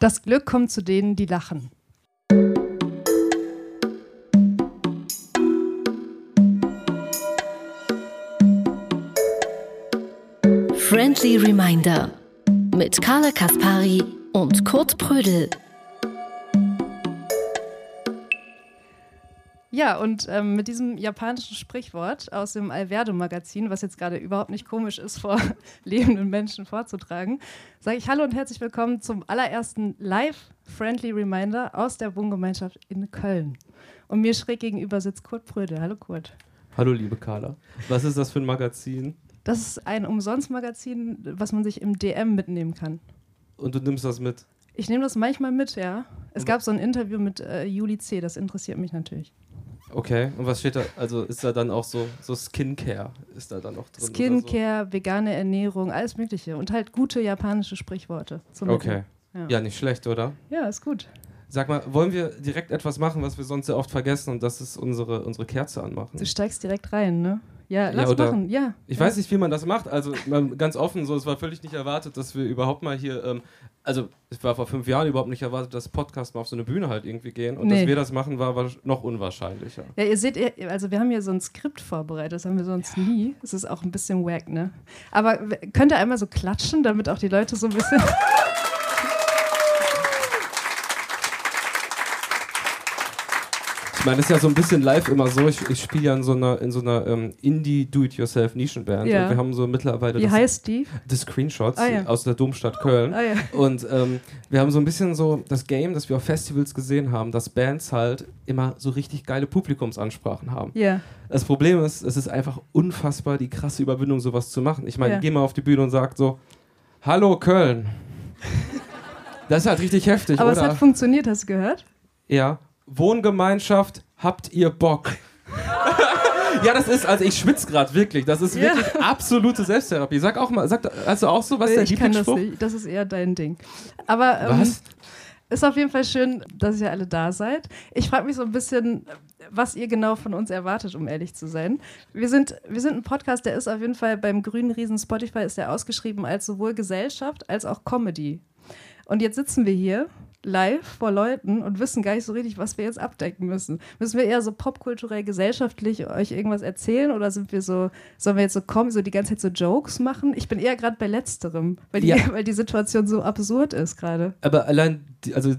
Das Glück kommt zu denen, die lachen. Friendly Reminder mit Carla Kaspari und Kurt Prödel. Ja, und ähm, mit diesem japanischen Sprichwort aus dem Alverdo-Magazin, was jetzt gerade überhaupt nicht komisch ist, vor lebenden Menschen vorzutragen, sage ich Hallo und herzlich willkommen zum allerersten Live-Friendly Reminder aus der Wohngemeinschaft in Köln. Und mir schräg gegenüber sitzt Kurt Pröde. Hallo Kurt. Hallo liebe Carla. Was ist das für ein Magazin? Das ist ein Umsonstmagazin, was man sich im DM mitnehmen kann. Und du nimmst das mit? Ich nehme das manchmal mit, ja. Es gab so ein Interview mit äh, Juli C., das interessiert mich natürlich. Okay, und was steht da? Also ist da dann auch so, so Skincare? Ist da dann noch drin? Skincare, so? vegane Ernährung, alles Mögliche. Und halt gute japanische Sprichworte. okay. Ja. ja, nicht schlecht, oder? Ja, ist gut. Sag mal, wollen wir direkt etwas machen, was wir sonst sehr oft vergessen und das ist unsere, unsere Kerze anmachen? Du steigst direkt rein, ne? Ja, lass ja, machen, ja. Ich ja. weiß nicht, wie man das macht. Also ganz offen, so, es war völlig nicht erwartet, dass wir überhaupt mal hier, ähm, also es war vor fünf Jahren überhaupt nicht erwartet, dass Podcasts mal auf so eine Bühne halt irgendwie gehen. Und nee. dass wir das machen, war, war noch unwahrscheinlicher. Ja, ihr seht, also wir haben hier so ein Skript vorbereitet, das haben wir sonst ja. nie. Es ist auch ein bisschen wack, ne? Aber könnt ihr einmal so klatschen, damit auch die Leute so ein bisschen. Ich meine, es ist ja so ein bisschen live immer so. Ich, ich spiele ja in so einer, in so einer ähm, Indie-Do-It-Yourself-Nischenband. Ja. Und wir haben so mittlerweile. Wie das, heißt die? The Screenshots ah, ja. aus der Domstadt Köln. Ah, ja. Und ähm, wir haben so ein bisschen so das Game, das wir auf Festivals gesehen haben, dass Bands halt immer so richtig geile Publikumsansprachen haben. Ja. Das Problem ist, es ist einfach unfassbar die krasse Überwindung, sowas zu machen. Ich meine, ja. geh mal auf die Bühne und sag so: Hallo Köln. das ist halt richtig heftig, Aber oder? es hat funktioniert, hast du gehört? Ja. Wohngemeinschaft, habt ihr Bock? ja, das ist, also ich schwitze gerade wirklich. Das ist wirklich ja. absolute Selbsttherapie. Sag auch mal, sag, hast du auch so was? Nee, ich kann das nicht. Das ist eher dein Ding. Aber ähm, was? ist auf jeden Fall schön, dass ihr alle da seid. Ich frage mich so ein bisschen, was ihr genau von uns erwartet, um ehrlich zu sein. Wir sind, wir sind ein Podcast, der ist auf jeden Fall beim grünen Riesen Spotify ist der ausgeschrieben als sowohl Gesellschaft als auch Comedy. Und jetzt sitzen wir hier live vor Leuten und wissen gar nicht so richtig, was wir jetzt abdecken müssen. Müssen wir eher so popkulturell, gesellschaftlich euch irgendwas erzählen oder sind wir so, sollen wir jetzt so kommen, so die ganze Zeit so Jokes machen? Ich bin eher gerade bei letzterem, weil die, ja. weil die Situation so absurd ist gerade. Aber allein, die, also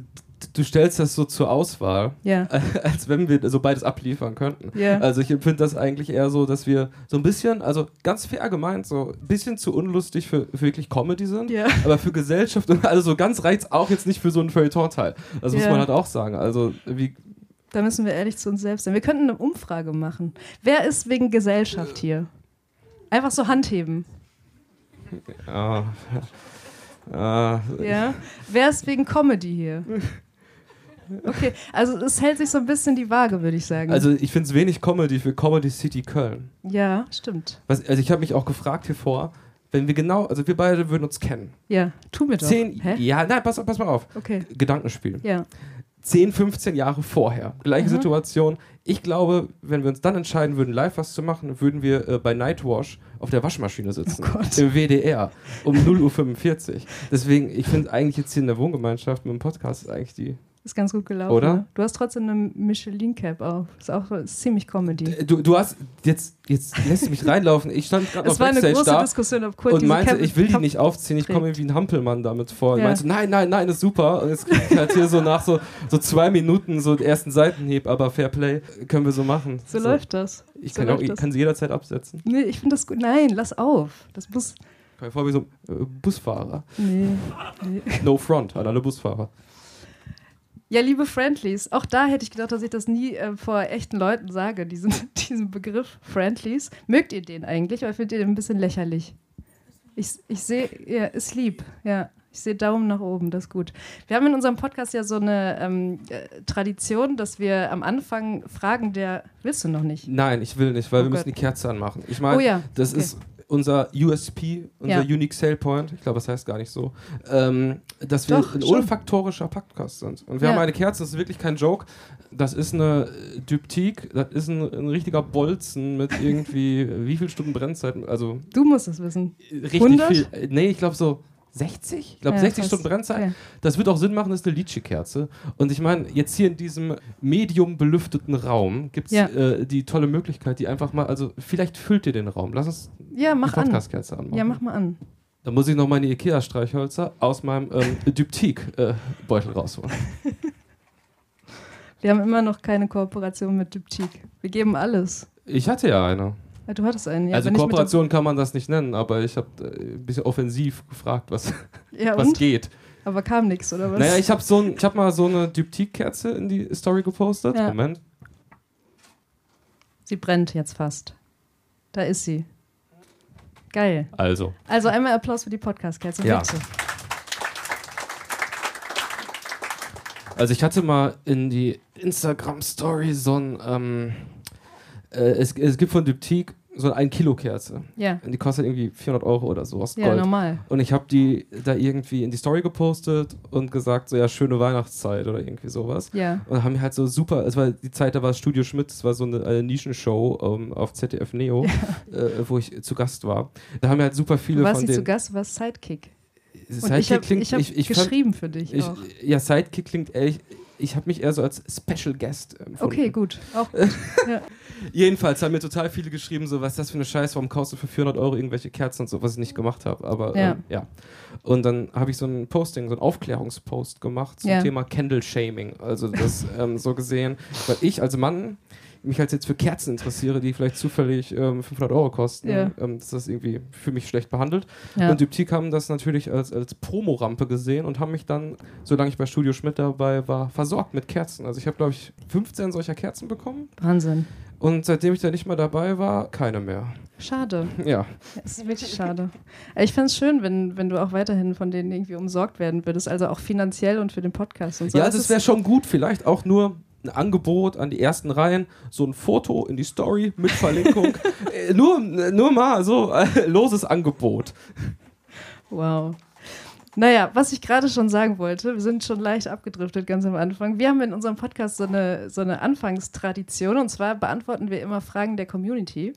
du stellst das so zur Auswahl, ja. als wenn wir so beides abliefern könnten. Ja. Also ich empfinde das eigentlich eher so, dass wir so ein bisschen, also ganz fair gemeint, so ein bisschen zu unlustig für, für wirklich Comedy sind, ja. aber für Gesellschaft und also so ganz reizt auch jetzt nicht für so einen Feuilleton-Teil. Das muss man halt auch sagen. Also wie da müssen wir ehrlich zu uns selbst sein. Wir könnten eine Umfrage machen. Wer ist wegen Gesellschaft hier? Einfach so Handheben. Ja. Ja. ja. Wer ist wegen Comedy hier? Okay, also es hält sich so ein bisschen die Waage, würde ich sagen. Also ich finde es wenig Comedy für Comedy City Köln. Ja, stimmt. Was, also ich habe mich auch gefragt hier vor, wenn wir genau, also wir beide würden uns kennen. Ja, tu mir doch. Zehn, Hä? Ja, nein, pass, pass mal auf. Okay. Gedankenspiel. Ja. 10, 15 Jahre vorher. Gleiche mhm. Situation. Ich glaube, wenn wir uns dann entscheiden würden, live was zu machen, würden wir äh, bei Nightwash auf der Waschmaschine sitzen. Oh Im WDR. Um 0.45 Uhr. Deswegen, ich finde eigentlich jetzt hier in der Wohngemeinschaft mit dem Podcast ist eigentlich die ist ganz gut gelaufen. Oder? Ne? Du hast trotzdem eine Michelin-Cap auf. Ist auch ist ziemlich Comedy. Äh, du, du hast, jetzt, jetzt lässt du mich reinlaufen. Ich stand gerade auf Backstage war eine große Diskussion, ob Kurt und meinte, Cap ich will die nicht aufziehen, ich komme wie ein Hampelmann damit vor. Ja. meinte, nein, nein, nein, ist super. Und jetzt kriege ich halt hier so nach so, so zwei Minuten so den ersten Seitenhieb, aber Fair Play können wir so machen. So, so. läuft das. Ich, so kann, auch, ich kann sie jederzeit absetzen. Nee, ich finde das gut. Nein, lass auf. Das muss... Ich mir vor wie so ein äh, Busfahrer. Nee, nee. No front an alle Busfahrer. Ja, liebe Friendlies, auch da hätte ich gedacht, dass ich das nie äh, vor echten Leuten sage, diesen, diesen Begriff Friendlies. Mögt ihr den eigentlich oder findet ihr den ein bisschen lächerlich? Ich, ich sehe, ja, ist lieb, ja. Ich sehe Daumen nach oben, das ist gut. Wir haben in unserem Podcast ja so eine ähm, äh, Tradition, dass wir am Anfang fragen, der willst du noch nicht? Nein, ich will nicht, weil oh wir Gott. müssen die Kerze anmachen. Ich meine, oh ja, das okay. ist unser USP, unser ja. Unique Sale Point, ich glaube, das heißt gar nicht so, ähm, dass wir Doch, ein schon. olfaktorischer Podcast sind. Und wir ja. haben eine Kerze, das ist wirklich kein Joke, das ist eine Dyptik, das ist ein, ein richtiger Bolzen mit irgendwie, wie viel Stunden Brennzeit, also... Du musst es wissen. Richtig 100? viel. Nee, ich glaube so 60? Ich glaube, ja, 60 Stunden Brennzeit. Okay. Das wird auch Sinn machen, das ist eine Litschi-Kerze. Und ich meine, jetzt hier in diesem medium belüfteten Raum gibt es ja. äh, die tolle Möglichkeit, die einfach mal, also vielleicht füllt ihr den Raum. Lass uns ja, mach die Podcast-Kerze an. anmachen. Ja, mach mal an. Da muss ich noch meine Ikea-Streichhölzer aus meinem ähm, Dyptik-Beutel äh, rausholen. Wir haben immer noch keine Kooperation mit Dyptik. Wir geben alles. Ich hatte ja eine. Du hattest einen, ja. Also Kooperation kann man das nicht nennen, aber ich habe äh, ein bisschen offensiv gefragt, was, ja, was geht. Aber kam nichts, oder was? Naja, ich habe so hab mal so eine Dyptik-Kerze in die Story gepostet. Ja. Moment. Sie brennt jetzt fast. Da ist sie. Geil. Also. Also einmal Applaus für die Podcast-Kerze. Ja. Also ich hatte mal in die Instagram-Story so ein, ähm, äh, es, es gibt von Dyptik so eine 1-Kilo-Kerze. Ja. Und die kostet irgendwie 400 Euro oder so aus Gold. Ja, normal. Und ich habe die da irgendwie in die Story gepostet und gesagt, so ja, schöne Weihnachtszeit oder irgendwie sowas. Ja. Und haben halt so super, es war die Zeit, da war Studio Schmidt, es war so eine, eine Nischenshow um, ähm, auf ZDF Neo, ja. äh, wo ich zu Gast war. Da haben wir halt super viele Warst von denen... Warst zu Gast? Was Sidekick? Sidekick ich hab, klingt... Ich habe geschrieben fand, für dich ich, auch. Ja, Sidekick klingt ehrlich ich habe mich eher so als Special Guest empfunden. Okay, gut. Auch gut. ja. Jedenfalls haben mir total viele geschrieben, so, was ist das für eine Scheiße, warum kaufst du für 400 Euro irgendwelche Kerzen und so, was ich nicht gemacht habe. Aber ja. Ähm, ja. Und dann habe ich so ein Posting, so ein Aufklärungspost gemacht zum ja. Thema Candle Shaming. Also das ähm, so gesehen, weil ich als Mann mich halt jetzt für Kerzen interessiere, die vielleicht zufällig ähm, 500 Euro kosten, ja. ähm, dass das irgendwie für mich schlecht behandelt. Ja. Und Dyptik haben das natürlich als, als Promorampe gesehen und haben mich dann, solange ich bei Studio Schmidt dabei war, versorgt mit Kerzen. Also ich habe, glaube ich, 15 solcher Kerzen bekommen. Wahnsinn. Und seitdem ich da nicht mehr dabei war, keine mehr. Schade. Ja. Es ist wirklich schade. Ich fände es schön, wenn, wenn du auch weiterhin von denen irgendwie umsorgt werden würdest, also auch finanziell und für den Podcast und so. Ja, also es wäre schon gut, vielleicht auch nur ein Angebot an die ersten Reihen, so ein Foto in die Story mit Verlinkung. äh, nur, nur mal so äh, loses Angebot. Wow. Naja, was ich gerade schon sagen wollte, wir sind schon leicht abgedriftet ganz am Anfang. Wir haben in unserem Podcast so eine, so eine Anfangstradition und zwar beantworten wir immer Fragen der Community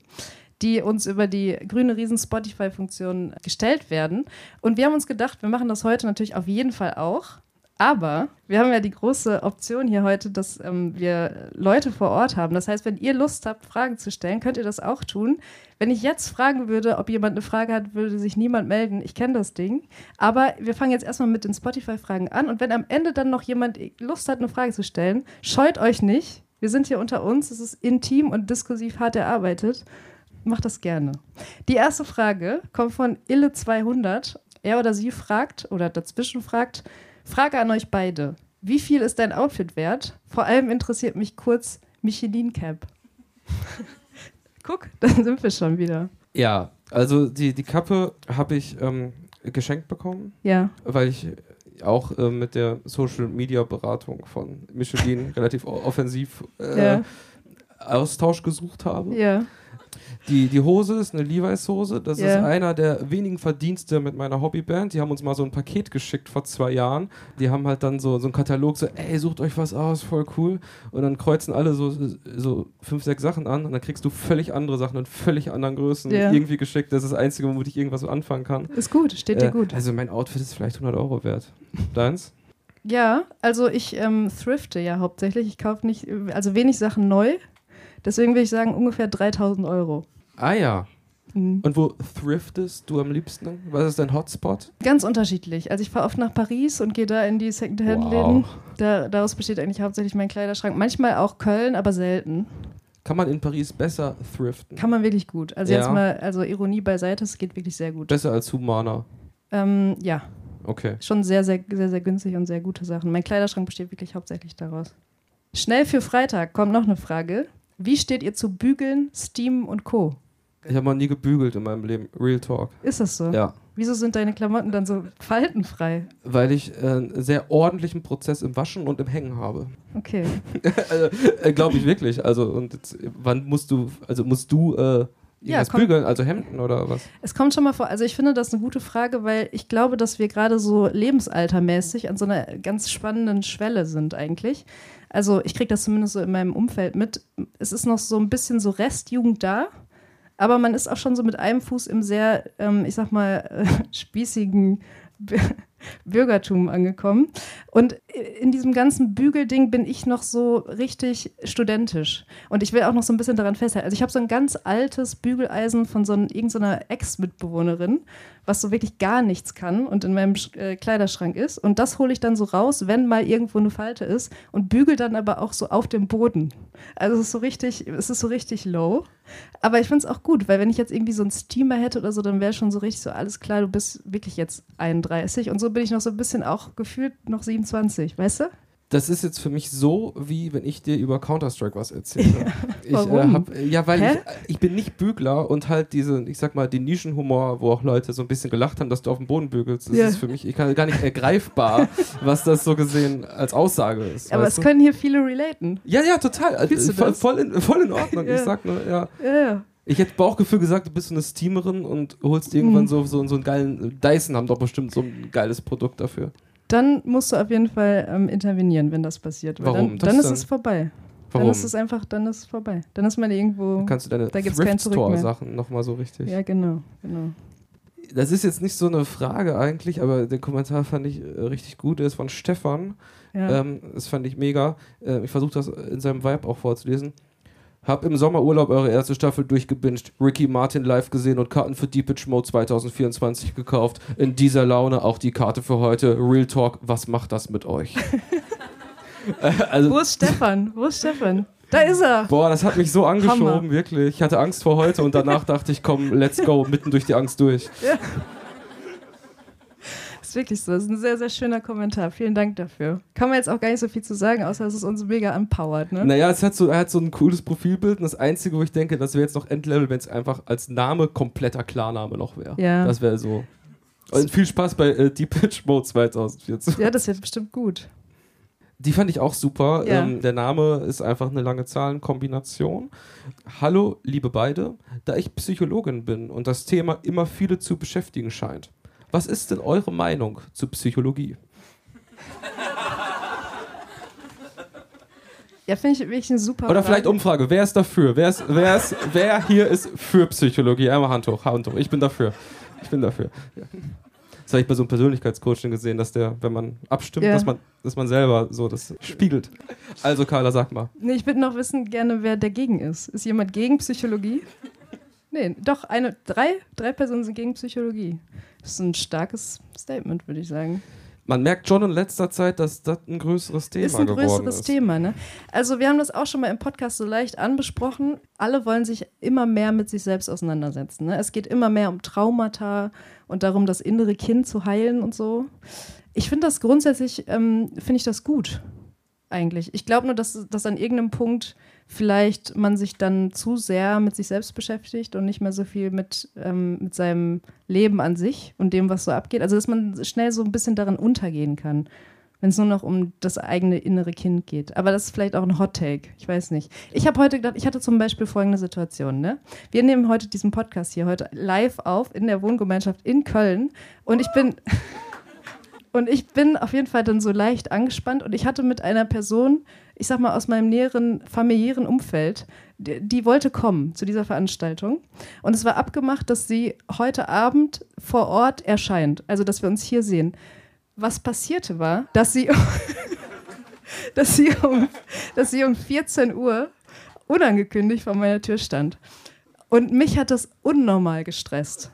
die uns über die grüne Riesen Spotify-Funktion gestellt werden. Und wir haben uns gedacht, wir machen das heute natürlich auf jeden Fall auch. Aber wir haben ja die große Option hier heute, dass ähm, wir Leute vor Ort haben. Das heißt, wenn ihr Lust habt, Fragen zu stellen, könnt ihr das auch tun. Wenn ich jetzt fragen würde, ob jemand eine Frage hat, würde sich niemand melden. Ich kenne das Ding. Aber wir fangen jetzt erstmal mit den Spotify-Fragen an. Und wenn am Ende dann noch jemand Lust hat, eine Frage zu stellen, scheut euch nicht. Wir sind hier unter uns. Es ist intim und diskursiv hart erarbeitet. Macht das gerne. Die erste Frage kommt von Ille200. Er oder sie fragt oder dazwischen fragt, Frage an euch beide. Wie viel ist dein Outfit wert? Vor allem interessiert mich kurz Michelin Cap. Guck, dann sind wir schon wieder. Ja, also die, die Kappe habe ich ähm, geschenkt bekommen. Ja. Weil ich auch äh, mit der Social Media Beratung von Michelin relativ offensiv äh, ja. Austausch gesucht habe. Ja. Die, die Hose ist eine Levi's-Hose. Das yeah. ist einer der wenigen Verdienste mit meiner Hobbyband. Die haben uns mal so ein Paket geschickt vor zwei Jahren. Die haben halt dann so, so einen Katalog, so, ey, sucht euch was aus, voll cool. Und dann kreuzen alle so, so fünf, sechs Sachen an und dann kriegst du völlig andere Sachen in völlig anderen Größen yeah. irgendwie geschickt. Das ist das Einzige, womit ich irgendwas so anfangen kann. Ist gut, steht dir äh, gut. Also mein Outfit ist vielleicht 100 Euro wert. Deins? Ja, also ich ähm, thrifte ja hauptsächlich. Ich kaufe nicht, also wenig Sachen neu. Deswegen würde ich sagen ungefähr 3000 Euro. Ah ja. Mhm. Und wo thriftest du am liebsten? Was ist dein Hotspot? Ganz unterschiedlich. Also ich fahre oft nach Paris und gehe da in die Secondhand-Läden. Wow. Da, daraus besteht eigentlich hauptsächlich mein Kleiderschrank. Manchmal auch Köln, aber selten. Kann man in Paris besser thriften? Kann man wirklich gut. Also ja. jetzt mal, also Ironie beiseite, es geht wirklich sehr gut. Besser als Humana? Ähm, ja. Okay. Schon sehr, sehr, sehr, sehr günstig und sehr gute Sachen. Mein Kleiderschrank besteht wirklich hauptsächlich daraus. Schnell für Freitag kommt noch eine Frage. Wie steht ihr zu Bügeln, Steam und Co.? Ich habe noch nie gebügelt in meinem Leben. Real Talk. Ist das so? Ja. Wieso sind deine Klamotten dann so faltenfrei? Weil ich äh, einen sehr ordentlichen Prozess im Waschen und im Hängen habe. Okay. also, äh, Glaube ich wirklich. Also, und jetzt, wann musst du, also musst du äh, ja, bügeln, also Hemden oder was? Es kommt schon mal vor. Also ich finde das eine gute Frage, weil ich glaube, dass wir gerade so lebensaltermäßig an so einer ganz spannenden Schwelle sind eigentlich. Also ich kriege das zumindest so in meinem Umfeld mit. Es ist noch so ein bisschen so Restjugend da aber man ist auch schon so mit einem Fuß im sehr, ähm, ich sag mal, äh, spießigen Bürgertum angekommen. Und in diesem ganzen Bügelding bin ich noch so richtig studentisch. Und ich will auch noch so ein bisschen daran festhalten. Also ich habe so ein ganz altes Bügeleisen von so irgendeiner Ex-Mitbewohnerin, was so wirklich gar nichts kann und in meinem äh, Kleiderschrank ist. Und das hole ich dann so raus, wenn mal irgendwo eine Falte ist und bügel dann aber auch so auf dem Boden. Also es ist so richtig, es ist so richtig low. Aber ich finde es auch gut, weil wenn ich jetzt irgendwie so einen Steamer hätte oder so, dann wäre schon so richtig so, alles klar, du bist wirklich jetzt 31. Und so bin ich noch so ein bisschen auch gefühlt noch 27, weißt du? Das ist jetzt für mich so, wie wenn ich dir über Counter-Strike was erzähle. Ja, ich, warum? Äh, hab, ja weil ich, ich, bin nicht Bügler und halt diese, ich sag mal, den Nischenhumor, wo auch Leute so ein bisschen gelacht haben, dass du auf dem Boden bügelst, das ja. ist für mich ich kann, gar nicht ergreifbar, was das so gesehen als Aussage ist. Aber es du? können hier viele relaten. Ja, ja, total. Voll, voll, in, voll in Ordnung. ja. Ich sag nur, ja. ja. Ich hätte Bauchgefühl gesagt, du bist so eine Steamerin und holst irgendwann mhm. so, so, so einen geilen. Dyson haben doch bestimmt so ein geiles Produkt dafür dann musst du auf jeden Fall ähm, intervenieren, wenn das passiert. Warum? Dann, dann ist es vorbei. Warum? Dann ist es einfach, dann ist es vorbei. Dann ist man irgendwo. Dann kannst du deine da gibt's kein Thrift-Store-Sachen nochmal so richtig. Ja, genau, genau. Das ist jetzt nicht so eine Frage eigentlich, aber der Kommentar fand ich äh, richtig gut. Der ist von Stefan. Ja. Ähm, das fand ich mega. Äh, ich versuche das in seinem Vibe auch vorzulesen. Hab im Sommerurlaub eure erste Staffel durchgebinged, Ricky Martin live gesehen und Karten für Deepage Mode 2024 gekauft. In dieser Laune auch die Karte für heute. Real Talk, was macht das mit euch? also, Wo ist Stefan? Wo ist Stefan? Da ist er. Boah, das hat mich so angeschoben, Hammer. wirklich. Ich hatte Angst vor heute und danach dachte ich, komm, let's go, mitten durch die Angst durch. Ja ist wirklich so. Das ist ein sehr, sehr schöner Kommentar. Vielen Dank dafür. Kann man jetzt auch gar nicht so viel zu sagen, außer dass es uns mega empowert. Ne? Naja, es hat so, er hat so ein cooles Profilbild und das Einzige, wo ich denke, das wäre jetzt noch Endlevel, wenn es einfach als Name kompletter Klarname noch wäre. Ja. Das wäre so. Und viel Spaß bei äh, Deep Pitch Mode 2014. Ja, das wird bestimmt gut. Die fand ich auch super. Ja. Ähm, der Name ist einfach eine lange Zahlenkombination. Hallo, liebe beide. Da ich Psychologin bin und das Thema immer viele zu beschäftigen scheint, was ist denn eure Meinung zu Psychologie? Ja, finde ich wirklich eine super Oder vielleicht Umfrage. Wer ist dafür? Wer, ist, wer, ist, wer hier ist für Psychologie? Einmal Hand hoch, Hand hoch. Ich bin dafür. Ich bin dafür. Ja. Das habe ich bei so einem Persönlichkeitscoaching gesehen, dass der, wenn man abstimmt, ja. dass, man, dass man selber so das spiegelt. Also Carla, sag mal. Nee, ich würde noch wissen gerne, wer dagegen ist. Ist jemand gegen Psychologie? Nee, doch, eine, drei, drei Personen sind gegen Psychologie. Das ist ein starkes Statement, würde ich sagen. Man merkt schon in letzter Zeit, dass das ein größeres Thema ist. Ein größeres ist. Thema, ne? Also wir haben das auch schon mal im Podcast so leicht anbesprochen. Alle wollen sich immer mehr mit sich selbst auseinandersetzen. Ne? Es geht immer mehr um Traumata und darum, das innere Kind zu heilen und so. Ich finde das grundsätzlich, ähm, finde ich das gut eigentlich. Ich glaube nur, dass, dass an irgendeinem Punkt vielleicht man sich dann zu sehr mit sich selbst beschäftigt und nicht mehr so viel mit, ähm, mit seinem Leben an sich und dem, was so abgeht. Also, dass man schnell so ein bisschen darin untergehen kann, wenn es nur noch um das eigene innere Kind geht. Aber das ist vielleicht auch ein Hot Take. Ich weiß nicht. Ich habe heute gedacht, ich hatte zum Beispiel folgende Situation. Ne? Wir nehmen heute diesen Podcast hier heute live auf in der Wohngemeinschaft in Köln und ich bin. Und ich bin auf jeden Fall dann so leicht angespannt und ich hatte mit einer Person, ich sag mal aus meinem näheren familiären Umfeld, die, die, wollte kommen zu dieser Veranstaltung. Und es war abgemacht, dass sie heute Abend vor Ort erscheint, also dass wir uns hier sehen. Was passierte war, dass sie, dass sie, um, dass sie um 14 Uhr unangekündigt vor meiner Tür stand. Und mich hat das unnormal gestresst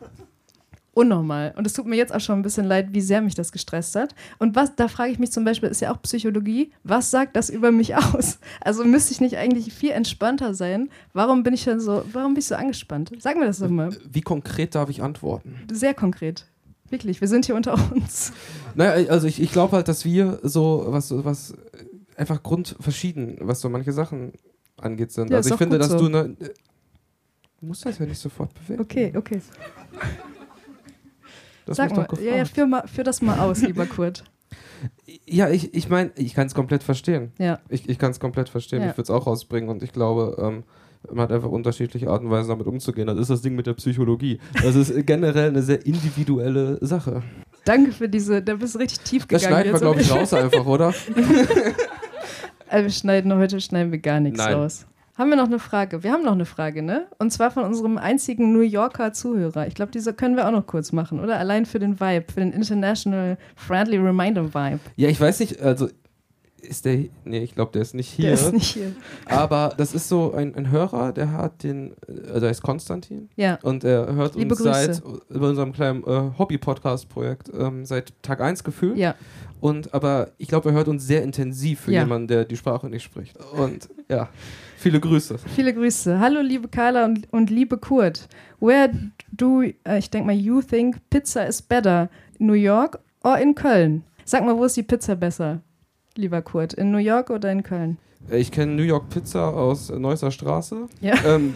unnormal. Und es tut mir jetzt auch schon ein bisschen leid, wie sehr mich das gestresst hat. Und was, da frage ich mich zum Beispiel, ist ja auch Psychologie, was sagt das über mich aus? Also müsste ich nicht eigentlich viel entspannter sein? Warum bin ich dann so, warum bin ich so angespannt? Sag mir das doch mal. Wie konkret darf ich antworten? Sehr konkret. Wirklich, wir sind hier unter uns. Naja, also ich, ich glaube halt, dass wir so, was, was einfach grundverschieden, was so manche Sachen angeht, sind. Ja, also ich finde, dass so. du eine. Du musst das ja nicht sofort bewegen. Okay, okay. Das Sag mal, ja, ja, führ, mal, führ das mal aus, lieber Kurt. Ja, ich, ich meine, ich kann es komplett verstehen. Ja. Ich, ich kann es komplett verstehen. Ja. Ich würde es auch rausbringen und ich glaube, ähm, man hat einfach unterschiedliche Arten und Weisen damit umzugehen. Das ist das Ding mit der Psychologie. Das ist generell eine sehr individuelle Sache. Danke für diese, da bist du richtig tief gegangen. Das schneiden wir, glaube ich, raus einfach, oder? also wir schneiden heute schneiden wir gar nichts Nein. raus. Haben wir noch eine Frage. Wir haben noch eine Frage, ne? Und zwar von unserem einzigen New Yorker Zuhörer. Ich glaube, diese können wir auch noch kurz machen, oder? Allein für den Vibe, für den International Friendly Reminder Vibe. Ja, ich weiß nicht, also ist der. Nee, ich glaube, der ist nicht hier. Der ist nicht hier. Aber das ist so ein, ein Hörer, der hat den. Also er ist Konstantin. Ja. Und er hört Liebe uns Grüße. seit über unserem kleinen äh, Hobby-Podcast-Projekt ähm, seit Tag 1 gefühlt. Ja. Und aber ich glaube, er hört uns sehr intensiv für ja. jemanden, der die Sprache nicht spricht. Und ja, viele Grüße. Viele Grüße. Hallo liebe Carla und, und liebe Kurt. Where do, uh, ich denke mal, you think pizza is better? New York or in Köln? Sag mal, wo ist die Pizza besser? lieber Kurt? In New York oder in Köln? Ich kenne New York Pizza aus Neusser Straße. Ja. Ähm,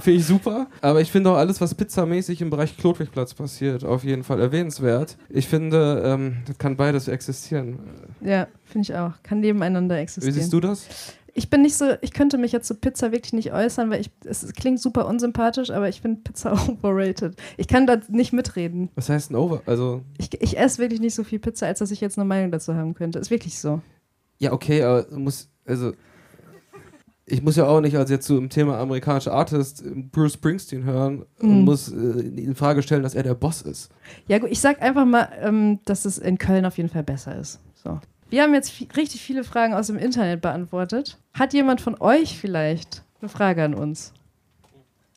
Finde ich super. Aber ich finde auch alles, was pizzamäßig im Bereich Klotwigplatz passiert, auf jeden Fall erwähnenswert. Ich finde, ähm, das kann beides existieren. Ja, finde ich auch. Kann nebeneinander existieren. Wie siehst du das? Ich bin nicht so, ich könnte mich jetzt zu Pizza wirklich nicht äußern, weil ich, es klingt super unsympathisch, aber ich finde Pizza overrated. Ich kann da nicht mitreden. Was heißt ein Over? Also ich, ich esse wirklich nicht so viel Pizza, als dass ich jetzt eine Meinung dazu haben könnte. Ist wirklich so. Ja, okay, aber muss, also ich muss ja auch nicht als jetzt so im Thema amerikanischer Artist Bruce Springsteen hören und mhm. muss äh, in Frage stellen, dass er der Boss ist. Ja gut, ich sag einfach mal, ähm, dass es in Köln auf jeden Fall besser ist. So. Wir haben jetzt richtig viele Fragen aus dem Internet beantwortet. Hat jemand von euch vielleicht eine Frage an uns?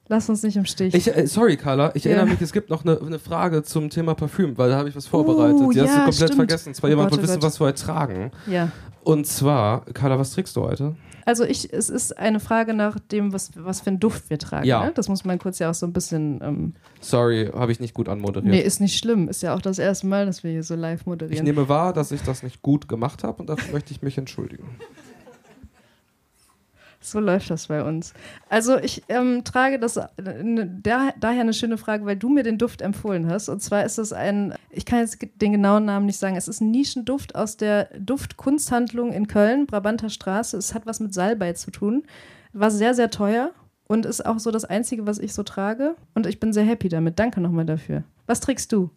Lass uns nicht im Stich. Ich, äh, sorry, Carla, ich ja. erinnere mich, es gibt noch eine, eine, Frage zum Thema Parfüm, weil da habe ich was vorbereitet. Uh, Die ja, hast du komplett stimmt. vergessen. Zwar oh jemand will oh wissen, was wir tragen. Ja. Und zwar, Carla, was trägst du heute? Also ich, es ist eine Frage nach dem, was, was für einen Duft wir tragen. Ja. Ne? Das muss man kurz ja auch so ein bisschen. Ähm Sorry, habe ich nicht gut anmoderiert. Nee, ist nicht schlimm. Ist ja auch das erste Mal, dass wir hier so live moderieren. Ich nehme wahr, dass ich das nicht gut gemacht habe und dafür möchte ich mich entschuldigen. So läuft das bei uns. Also ich ähm, trage das äh, da, daher eine schöne Frage, weil du mir den Duft empfohlen hast. Und zwar ist es ein, ich kann jetzt den genauen Namen nicht sagen, es ist ein Nischenduft aus der Duftkunsthandlung in Köln, Brabanter Straße. Es hat was mit Salbei zu tun. War sehr, sehr teuer und ist auch so das Einzige, was ich so trage. Und ich bin sehr happy damit. Danke nochmal dafür. Was trägst du?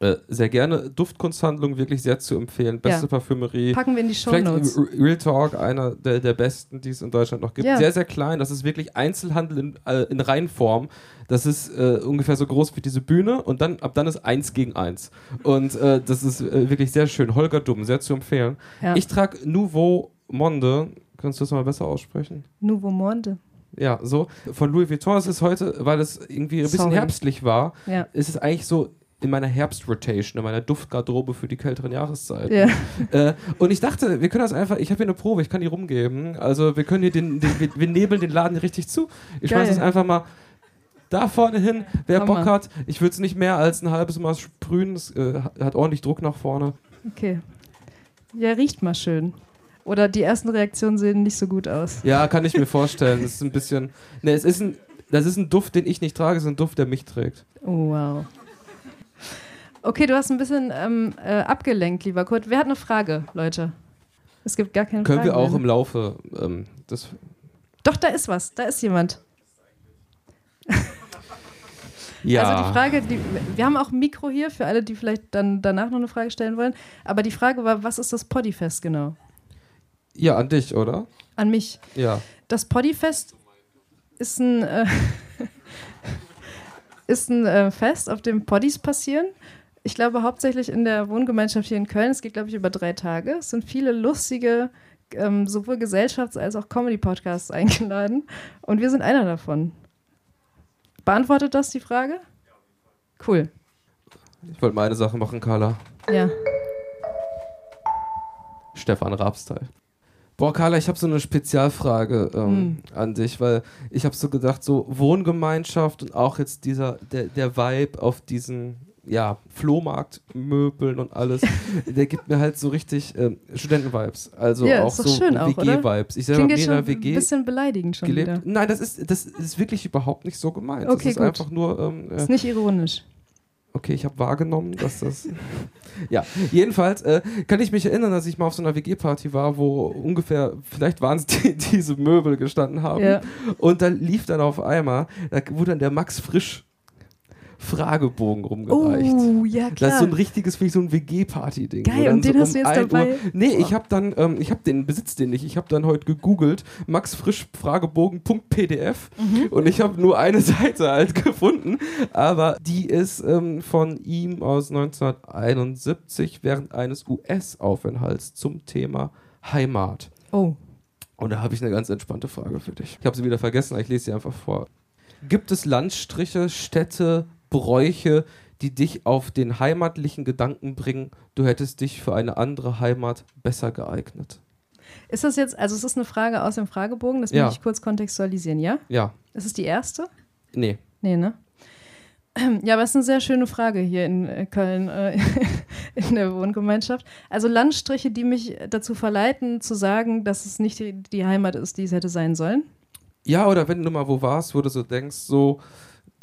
Äh, sehr gerne. Duftkunsthandlung wirklich sehr zu empfehlen. Beste ja. Parfümerie. Packen wir in die Show Notes. Real Talk, einer der, der besten, die es in Deutschland noch gibt. Ja. Sehr, sehr klein. Das ist wirklich Einzelhandel in, äh, in Reihenform. Das ist äh, ungefähr so groß wie diese Bühne und dann ab dann ist eins gegen eins. Und äh, das ist äh, wirklich sehr schön. Holger Dumm, sehr zu empfehlen. Ja. Ich trage Nouveau Monde. Kannst du das mal besser aussprechen? Nouveau Monde. Ja, so. Von Louis Vuitton. Es ist heute, weil es irgendwie ein bisschen Sorry. herbstlich war, ja. ist es eigentlich so in meiner Herbstrotation, in meiner Duftgarderobe für die kälteren Jahreszeiten. Ja. Äh, und ich dachte, wir können das einfach, ich habe hier eine Probe, ich kann die rumgeben. Also wir können hier den, den wir, wir, nebeln den Laden richtig zu. Ich schmeiße das einfach mal da vorne hin. Wer Hammer. Bock hat, ich würde es nicht mehr als ein halbes Mal sprühen. Es äh, hat ordentlich Druck nach vorne. Okay. Ja, riecht mal schön. Oder die ersten Reaktionen sehen nicht so gut aus. Ja, kann ich mir vorstellen. Das ist ein bisschen. Ne, es ist ein. Das ist ein Duft, den ich nicht trage, es ist ein Duft, der mich trägt. Oh, wow. Okay, du hast ein bisschen ähm, äh, abgelenkt, lieber Kurt. Wer hat eine Frage, Leute? Es gibt gar keine Können Frage. Können wir auch mehr. im Laufe ähm, des. Doch, da ist was. Da ist jemand. ja. Also die Frage, die, wir haben auch ein Mikro hier für alle, die vielleicht dann danach noch eine Frage stellen wollen. Aber die Frage war, was ist das Podifest genau? Ja, an dich, oder? An mich. Ja. Das Podifest ist ein, äh, ist ein äh, Fest, auf dem Poddies passieren ich glaube, hauptsächlich in der Wohngemeinschaft hier in Köln. Es geht, glaube ich, über drei Tage. Es sind viele lustige, ähm, sowohl Gesellschafts- als auch Comedy-Podcasts eingeladen. Und wir sind einer davon. Beantwortet das die Frage? Cool. Ich wollte meine Sache machen, Carla. Ja. Stefan Rabsteil. Boah, Carla, ich habe so eine Spezialfrage ähm, mm. an dich, weil ich habe so gedacht, so Wohngemeinschaft und auch jetzt dieser, der, der Vibe auf diesen ja, Flohmarktmöbeln und alles, der gibt mir halt so richtig ähm, Studenten-Vibes. Also ja, auch so WG-Vibes. Ich selber habe in einer WG ein bisschen beleidigend schon gelebt. Wieder. Nein, das ist, das ist wirklich überhaupt nicht so gemeint. Okay, das ist gut. einfach nur. Ähm, äh, ist nicht ironisch. Okay, ich habe wahrgenommen, dass das. ja, jedenfalls äh, kann ich mich erinnern, dass ich mal auf so einer WG-Party war, wo ungefähr, vielleicht waren es die, diese Möbel gestanden haben. Ja. Und da lief dann auf einmal, da wurde dann der Max Frisch Fragebogen rumgereicht. Oh, ja, klar. Das ist so ein richtiges, wie so ein WG-Party-Ding. Geil, und den so hast du jetzt dabei? Uhr, nee, ich habe dann, ähm, ich habe den, besitz den nicht, ich habe dann heute gegoogelt, maxfrischfragebogen.pdf mhm. und ich habe nur eine Seite halt gefunden, aber die ist ähm, von ihm aus 1971 während eines US-Aufenthalts zum Thema Heimat. Oh. Und da habe ich eine ganz entspannte Frage für dich. Ich habe sie wieder vergessen, ich lese sie einfach vor. Gibt es Landstriche, Städte, Bräuche, die dich auf den heimatlichen Gedanken bringen, du hättest dich für eine andere Heimat besser geeignet? Ist das jetzt, also es ist eine Frage aus dem Fragebogen, das ja. möchte ich kurz kontextualisieren, ja? Ja. Ist es die erste? Nee. Nee, ne? Ja, aber es ist eine sehr schöne Frage hier in äh, Köln, äh, in der Wohngemeinschaft. Also Landstriche, die mich dazu verleiten, zu sagen, dass es nicht die, die Heimat ist, die es hätte sein sollen. Ja, oder wenn du mal wo warst, wo du so denkst, so,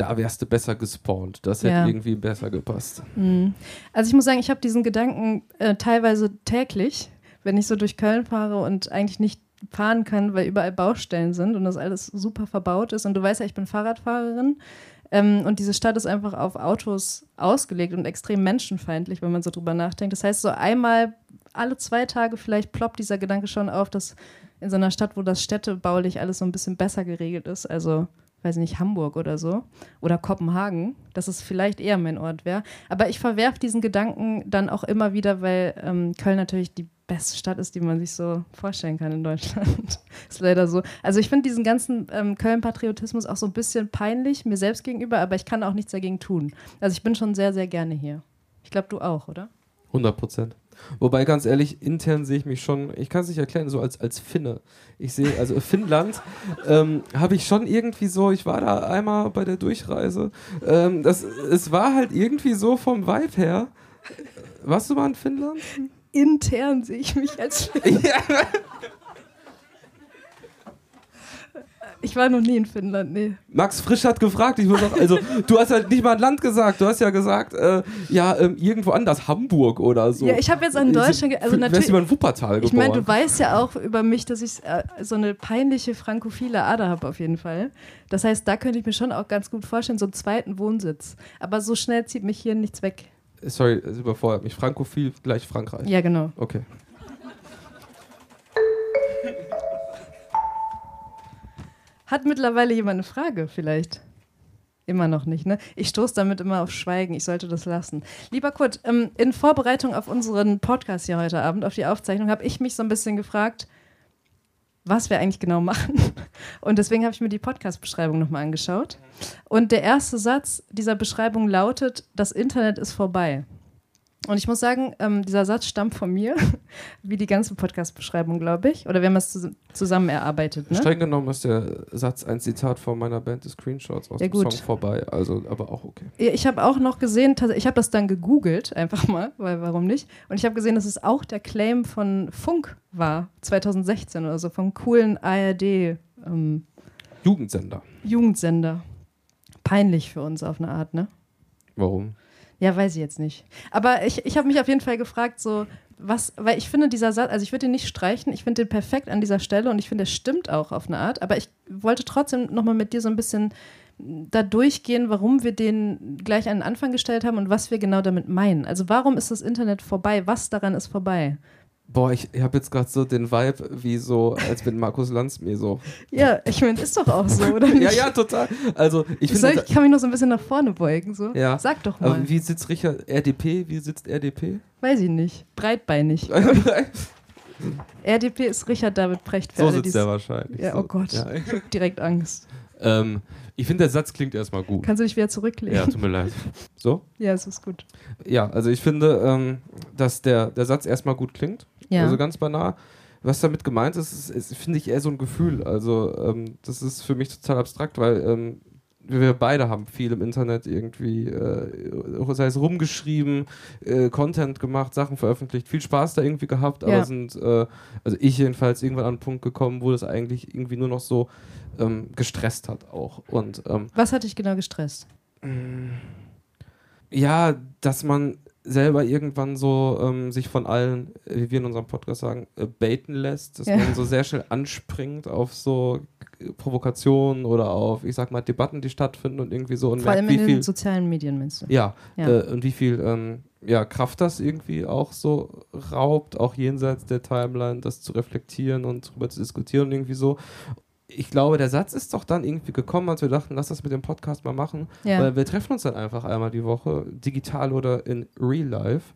da wärst du besser gespawnt. Das hätte ja. irgendwie besser gepasst. Mhm. Also ich muss sagen, ich habe diesen Gedanken äh, teilweise täglich, wenn ich so durch Köln fahre und eigentlich nicht fahren kann, weil überall Baustellen sind und das alles super verbaut ist. Und du weißt ja, ich bin Fahrradfahrerin. Ähm, und diese Stadt ist einfach auf Autos ausgelegt und extrem menschenfeindlich, wenn man so drüber nachdenkt. Das heißt, so einmal alle zwei Tage vielleicht ploppt dieser Gedanke schon auf, dass in so einer Stadt, wo das städtebaulich alles so ein bisschen besser geregelt ist, also weiß nicht, Hamburg oder so oder Kopenhagen, dass es vielleicht eher mein Ort wäre. Aber ich verwerfe diesen Gedanken dann auch immer wieder, weil ähm, Köln natürlich die beste Stadt ist, die man sich so vorstellen kann in Deutschland. ist leider so. Also ich finde diesen ganzen ähm, Köln-Patriotismus auch so ein bisschen peinlich mir selbst gegenüber, aber ich kann auch nichts dagegen tun. Also ich bin schon sehr, sehr gerne hier. Ich glaube, du auch, oder? 100 Prozent. Wobei, ganz ehrlich, intern sehe ich mich schon, ich kann es nicht erklären, so als, als Finne. Ich sehe, also Finnland ähm, habe ich schon irgendwie so, ich war da einmal bei der Durchreise. Ähm, das, es war halt irgendwie so vom Vibe her. Warst du mal in Finnland? Intern sehe ich mich als Finne. Ja. Ich war noch nie in Finnland, nee. Max Frisch hat gefragt, ich muss auch, also du hast halt nicht mal ein Land gesagt, du hast ja gesagt, äh, ja, ähm, irgendwo anders, Hamburg oder so. Ja, ich habe jetzt an Deutschland, also natürlich. Du über in Wuppertal geboren. Ich meine, du weißt ja auch über mich, dass ich äh, so eine peinliche frankophile Ader habe auf jeden Fall. Das heißt, da könnte ich mir schon auch ganz gut vorstellen, so einen zweiten Wohnsitz. Aber so schnell zieht mich hier nichts weg. Sorry, es überfordert mich. Frankophil gleich Frankreich. Ja, genau. Okay. Hat mittlerweile jemand eine Frage vielleicht? Immer noch nicht, ne? Ich stoße damit immer auf Schweigen. Ich sollte das lassen. Lieber Kurt, ähm, in Vorbereitung auf unseren Podcast hier heute Abend, auf die Aufzeichnung, habe ich mich so ein bisschen gefragt, was wir eigentlich genau machen. Und deswegen habe ich mir die Podcast-Beschreibung nochmal angeschaut. Und der erste Satz dieser Beschreibung lautet: Das Internet ist vorbei. Und ich muss sagen, ähm, dieser Satz stammt von mir, wie die ganze Podcast-Beschreibung, glaube ich. Oder wir haben es zusammen erarbeitet. Ne? Streng genommen ist der Satz ein Zitat von meiner Band des Screenshots aus ja, dem gut. Song vorbei. Also, aber auch okay. Ich habe auch noch gesehen, ich habe das dann gegoogelt, einfach mal, weil warum nicht? Und ich habe gesehen, dass es auch der Claim von Funk war, 2016 oder so, vom coolen ARD. Ähm, Jugendsender. Jugendsender. Peinlich für uns auf eine Art, ne? Warum? Ja, weiß ich jetzt nicht. Aber ich, ich habe mich auf jeden Fall gefragt, so, was, weil ich finde, dieser Satz, also ich würde den nicht streichen, ich finde den perfekt an dieser Stelle und ich finde, der stimmt auch auf eine Art, aber ich wollte trotzdem nochmal mit dir so ein bisschen da durchgehen, warum wir den gleich an den Anfang gestellt haben und was wir genau damit meinen. Also warum ist das Internet vorbei? Was daran ist vorbei? Boah, ich, ich habe jetzt gerade so den Vibe, wie so, als wenn Markus Lanz mir so. Ja, ich meine, ist doch auch so, oder nicht? ja, ja, total. Also, ich, Soll, ich kann mich noch so ein bisschen nach vorne beugen, so. Ja. Sag doch mal. Aber wie sitzt Richard RDP? Wie sitzt RDP? Weiß ich nicht. Breitbeinig. RDP ist Richard David Precht. Für so alle, sitzt er wahrscheinlich. Ja, oh Gott. Ja. Direkt Angst. Ähm, ich finde, der Satz klingt erstmal gut. Kannst du dich wieder zurücklegen? Ja, tut mir leid. So? Ja, es ist gut. Ja, also ich finde, ähm, dass der, der Satz erstmal gut klingt. Ja. Also ganz banal. Was damit gemeint ist, ist, ist finde ich eher so ein Gefühl. Also ähm, das ist für mich total abstrakt, weil ähm, wir beide haben viel im Internet irgendwie, äh, sei es rumgeschrieben, äh, Content gemacht, Sachen veröffentlicht, viel Spaß da irgendwie gehabt, aber ja. sind, äh, also ich jedenfalls irgendwann an einen Punkt gekommen, wo das eigentlich irgendwie nur noch so ähm, gestresst hat auch. Und, ähm, Was hat dich genau gestresst? Ja, dass man selber irgendwann so ähm, sich von allen, wie wir in unserem Podcast sagen, äh, baiten lässt, dass ja. man so sehr schnell anspringt auf so Provokationen oder auf, ich sag mal, Debatten, die stattfinden und irgendwie so. Und Vor allem wie in viel, den sozialen Medien, meinst du? Ja, ja. Äh, und wie viel ähm, ja, Kraft das irgendwie auch so raubt, auch jenseits der Timeline, das zu reflektieren und darüber zu diskutieren und irgendwie so ich glaube, der Satz ist doch dann irgendwie gekommen, als wir dachten, lass das mit dem Podcast mal machen. Ja. Weil wir treffen uns dann einfach einmal die Woche, digital oder in Real Life,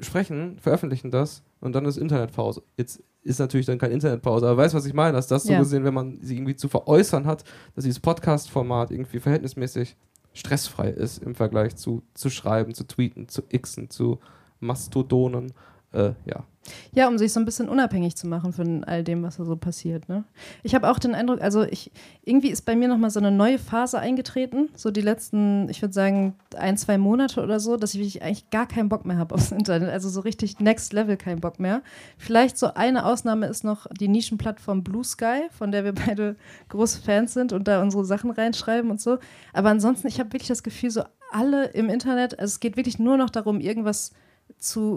sprechen, veröffentlichen das und dann ist Internetpause. Jetzt ist natürlich dann keine Internetpause, aber weißt du, was ich meine? Dass das so ja. gesehen, wenn man sie irgendwie zu veräußern hat, dass dieses Podcast-Format irgendwie verhältnismäßig stressfrei ist im Vergleich zu, zu schreiben, zu tweeten, zu xen, zu Mastodonen. Äh, ja. Ja, um sich so ein bisschen unabhängig zu machen von all dem, was da so passiert. Ne? Ich habe auch den Eindruck, also ich, irgendwie ist bei mir nochmal so eine neue Phase eingetreten, so die letzten, ich würde sagen, ein, zwei Monate oder so, dass ich eigentlich gar keinen Bock mehr habe aufs Internet. Also so richtig Next Level keinen Bock mehr. Vielleicht so eine Ausnahme ist noch die Nischenplattform Blue Sky, von der wir beide große Fans sind und da unsere Sachen reinschreiben und so. Aber ansonsten, ich habe wirklich das Gefühl, so alle im Internet, also es geht wirklich nur noch darum, irgendwas zu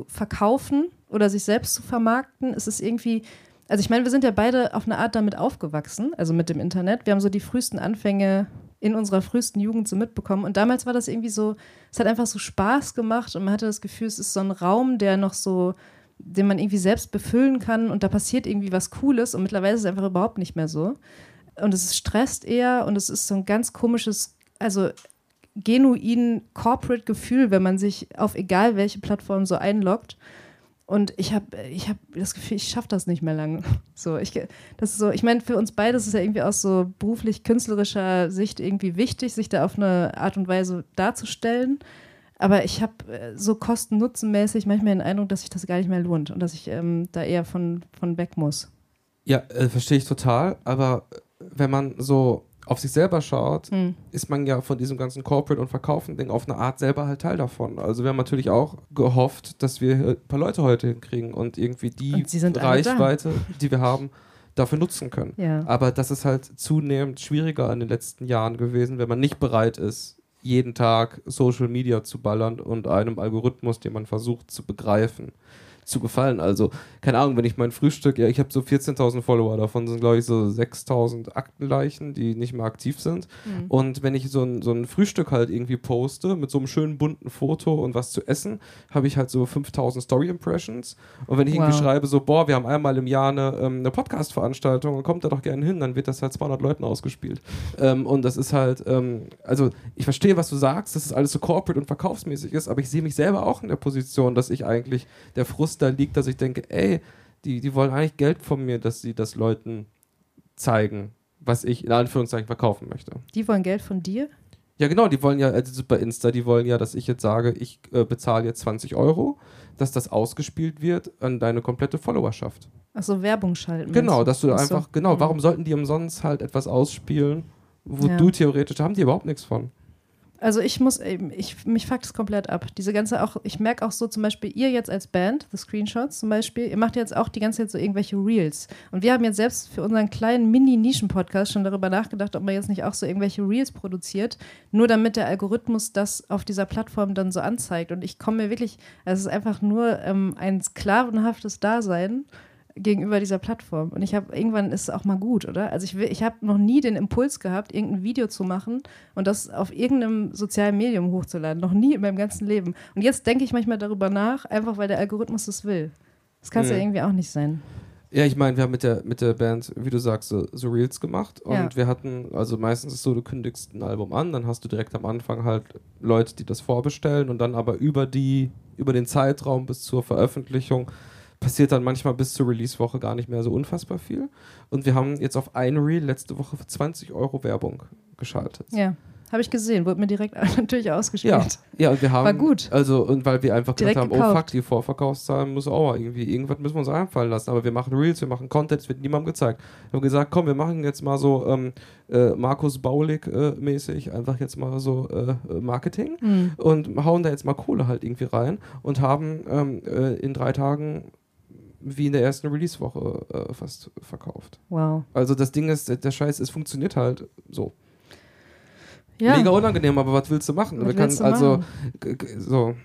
verkaufen oder sich selbst zu vermarkten. Es ist irgendwie, also ich meine, wir sind ja beide auf eine Art damit aufgewachsen, also mit dem Internet. Wir haben so die frühesten Anfänge in unserer frühesten Jugend so mitbekommen. Und damals war das irgendwie so, es hat einfach so Spaß gemacht und man hatte das Gefühl, es ist so ein Raum, der noch so, den man irgendwie selbst befüllen kann und da passiert irgendwie was Cooles und mittlerweile ist es einfach überhaupt nicht mehr so. Und es stresst eher und es ist so ein ganz komisches, also genuin Corporate Gefühl, wenn man sich auf egal welche Plattform so einloggt. Und ich habe ich hab das Gefühl, ich schaffe das nicht mehr lange. So, ich, so, ich meine, für uns beide ist es ja irgendwie aus so beruflich-künstlerischer Sicht irgendwie wichtig, sich da auf eine Art und Weise darzustellen. Aber ich habe äh, so kosten-nutzen-mäßig manchmal den Eindruck, dass sich das gar nicht mehr lohnt und dass ich ähm, da eher von, von weg muss. Ja, äh, verstehe ich total. Aber wenn man so auf sich selber schaut, hm. ist man ja von diesem ganzen Corporate- und Verkaufen-Ding auf eine Art selber halt Teil davon. Also wir haben natürlich auch gehofft, dass wir ein paar Leute heute hinkriegen und irgendwie die und Reichweite, die wir haben, dafür nutzen können. Ja. Aber das ist halt zunehmend schwieriger in den letzten Jahren gewesen, wenn man nicht bereit ist, jeden Tag Social Media zu ballern und einem Algorithmus, den man versucht zu begreifen, zu gefallen. Also, keine Ahnung, wenn ich mein Frühstück, ja, ich habe so 14.000 Follower, davon sind, glaube ich, so 6.000 Aktenleichen, die nicht mehr aktiv sind. Mhm. Und wenn ich so ein, so ein Frühstück halt irgendwie poste, mit so einem schönen bunten Foto und was zu essen, habe ich halt so 5.000 Story-Impressions. Und wenn ich wow. irgendwie schreibe, so, boah, wir haben einmal im Jahr eine, ähm, eine Podcast-Veranstaltung und kommt da doch gerne hin, dann wird das halt 200 Leuten ausgespielt. Ähm, und das ist halt, ähm, also, ich verstehe, was du sagst, dass es alles so corporate und verkaufsmäßig ist, aber ich sehe mich selber auch in der Position, dass ich eigentlich der Frust Da liegt, dass ich denke, ey, die, die wollen eigentlich Geld von mir, dass sie das Leuten zeigen, was ich in Anführungszeichen verkaufen möchte. Die wollen Geld von dir? Ja, genau, die wollen ja, also bei Insta, die wollen ja, dass ich jetzt sage, ich äh, bezahle jetzt 20 Euro, dass das ausgespielt wird an deine komplette Followerschaft. Achso, Werbung schalten. Genau, dass du Achso. einfach, genau, mhm. warum sollten die umsonst halt etwas ausspielen, wo ja. du theoretisch, da haben die überhaupt nichts von. Also ich muss ich, mich fuckt es komplett ab. Diese ganze auch, ich merke auch so zum Beispiel, ihr jetzt als Band, The Screenshots zum Beispiel, ihr macht jetzt auch die ganze Zeit so irgendwelche Reels. Und wir haben jetzt selbst für unseren kleinen Mini-Nischen-Podcast schon darüber nachgedacht, ob man jetzt nicht auch so irgendwelche Reels produziert, nur damit der Algorithmus das auf dieser Plattform dann so anzeigt. Und ich komme mir wirklich, es ist einfach nur ähm, ein sklavenhaftes Dasein gegenüber dieser Plattform. Und ich habe irgendwann ist es auch mal gut, oder? Also ich, ich habe noch nie den Impuls gehabt, irgendein Video zu machen und das auf irgendeinem sozialen Medium hochzuladen. Noch nie in meinem ganzen Leben. Und jetzt denke ich manchmal darüber nach, einfach weil der Algorithmus das will. Das kann es mhm. ja irgendwie auch nicht sein. Ja, ich meine, wir haben mit der, mit der Band, wie du sagst, so, so Reels gemacht und ja. wir hatten, also meistens ist es so, du kündigst ein Album an, dann hast du direkt am Anfang halt Leute, die das vorbestellen und dann aber über die, über den Zeitraum bis zur Veröffentlichung passiert dann manchmal bis zur Release-Woche gar nicht mehr so unfassbar viel. Und wir haben jetzt auf ein Reel letzte Woche für 20 Euro Werbung geschaltet. Ja. Habe ich gesehen, wurde mir direkt natürlich ausgespielt. Ja, ja und wir haben. War gut. Also, und weil wir einfach direkt gesagt haben, gekauft. oh fuck, die Vorverkaufszahlen muss auch irgendwie, irgendwas müssen wir uns einfallen lassen. Aber wir machen Reels, wir machen Content, es wird niemandem gezeigt. Wir haben gesagt, komm, wir machen jetzt mal so ähm, äh, Markus Baulig-mäßig, äh, einfach jetzt mal so äh, Marketing mhm. und hauen da jetzt mal Kohle halt irgendwie rein und haben ähm, äh, in drei Tagen wie in der ersten Release-Woche äh, fast verkauft. Wow. Also das Ding ist, der Scheiß, es funktioniert halt so. Ja. Mega unangenehm, aber was willst du machen? Was Wir können also so.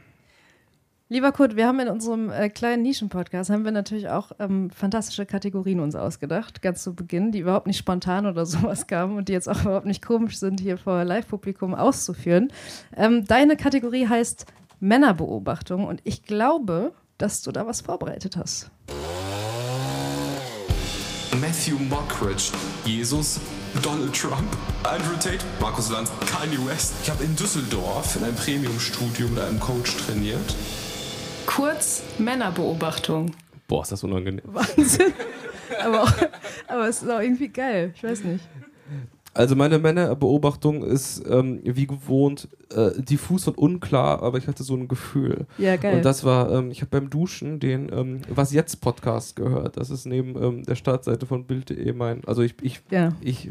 Lieber Kurt, wir haben in unserem äh, kleinen Nischen-Podcast haben wir natürlich auch ähm, fantastische Kategorien uns ausgedacht, ganz zu Beginn, die überhaupt nicht spontan oder sowas kamen und die jetzt auch überhaupt nicht komisch sind, hier vor Live-Publikum auszuführen. Ähm, deine Kategorie heißt Männerbeobachtung und ich glaube, dass du da was vorbereitet hast. Matthew Mockridge, Jesus, Donald Trump, Andrew Tate, Markus Lanz, Kanye West. Ich habe in Düsseldorf in einem Premium-Studio mit einem Coach trainiert. Kurz Männerbeobachtung. Boah, ist das unangenehm. Wahnsinn. aber, auch, aber es ist auch irgendwie geil. Ich weiß nicht. Also meine Männerbeobachtung ist ähm, wie gewohnt äh, diffus und unklar, aber ich hatte so ein Gefühl. Ja, geil. Und das war, ähm, ich habe beim Duschen den ähm, Was jetzt Podcast gehört. Das ist neben ähm, der Startseite von Bild.de mein, also ich, ich, ja. ich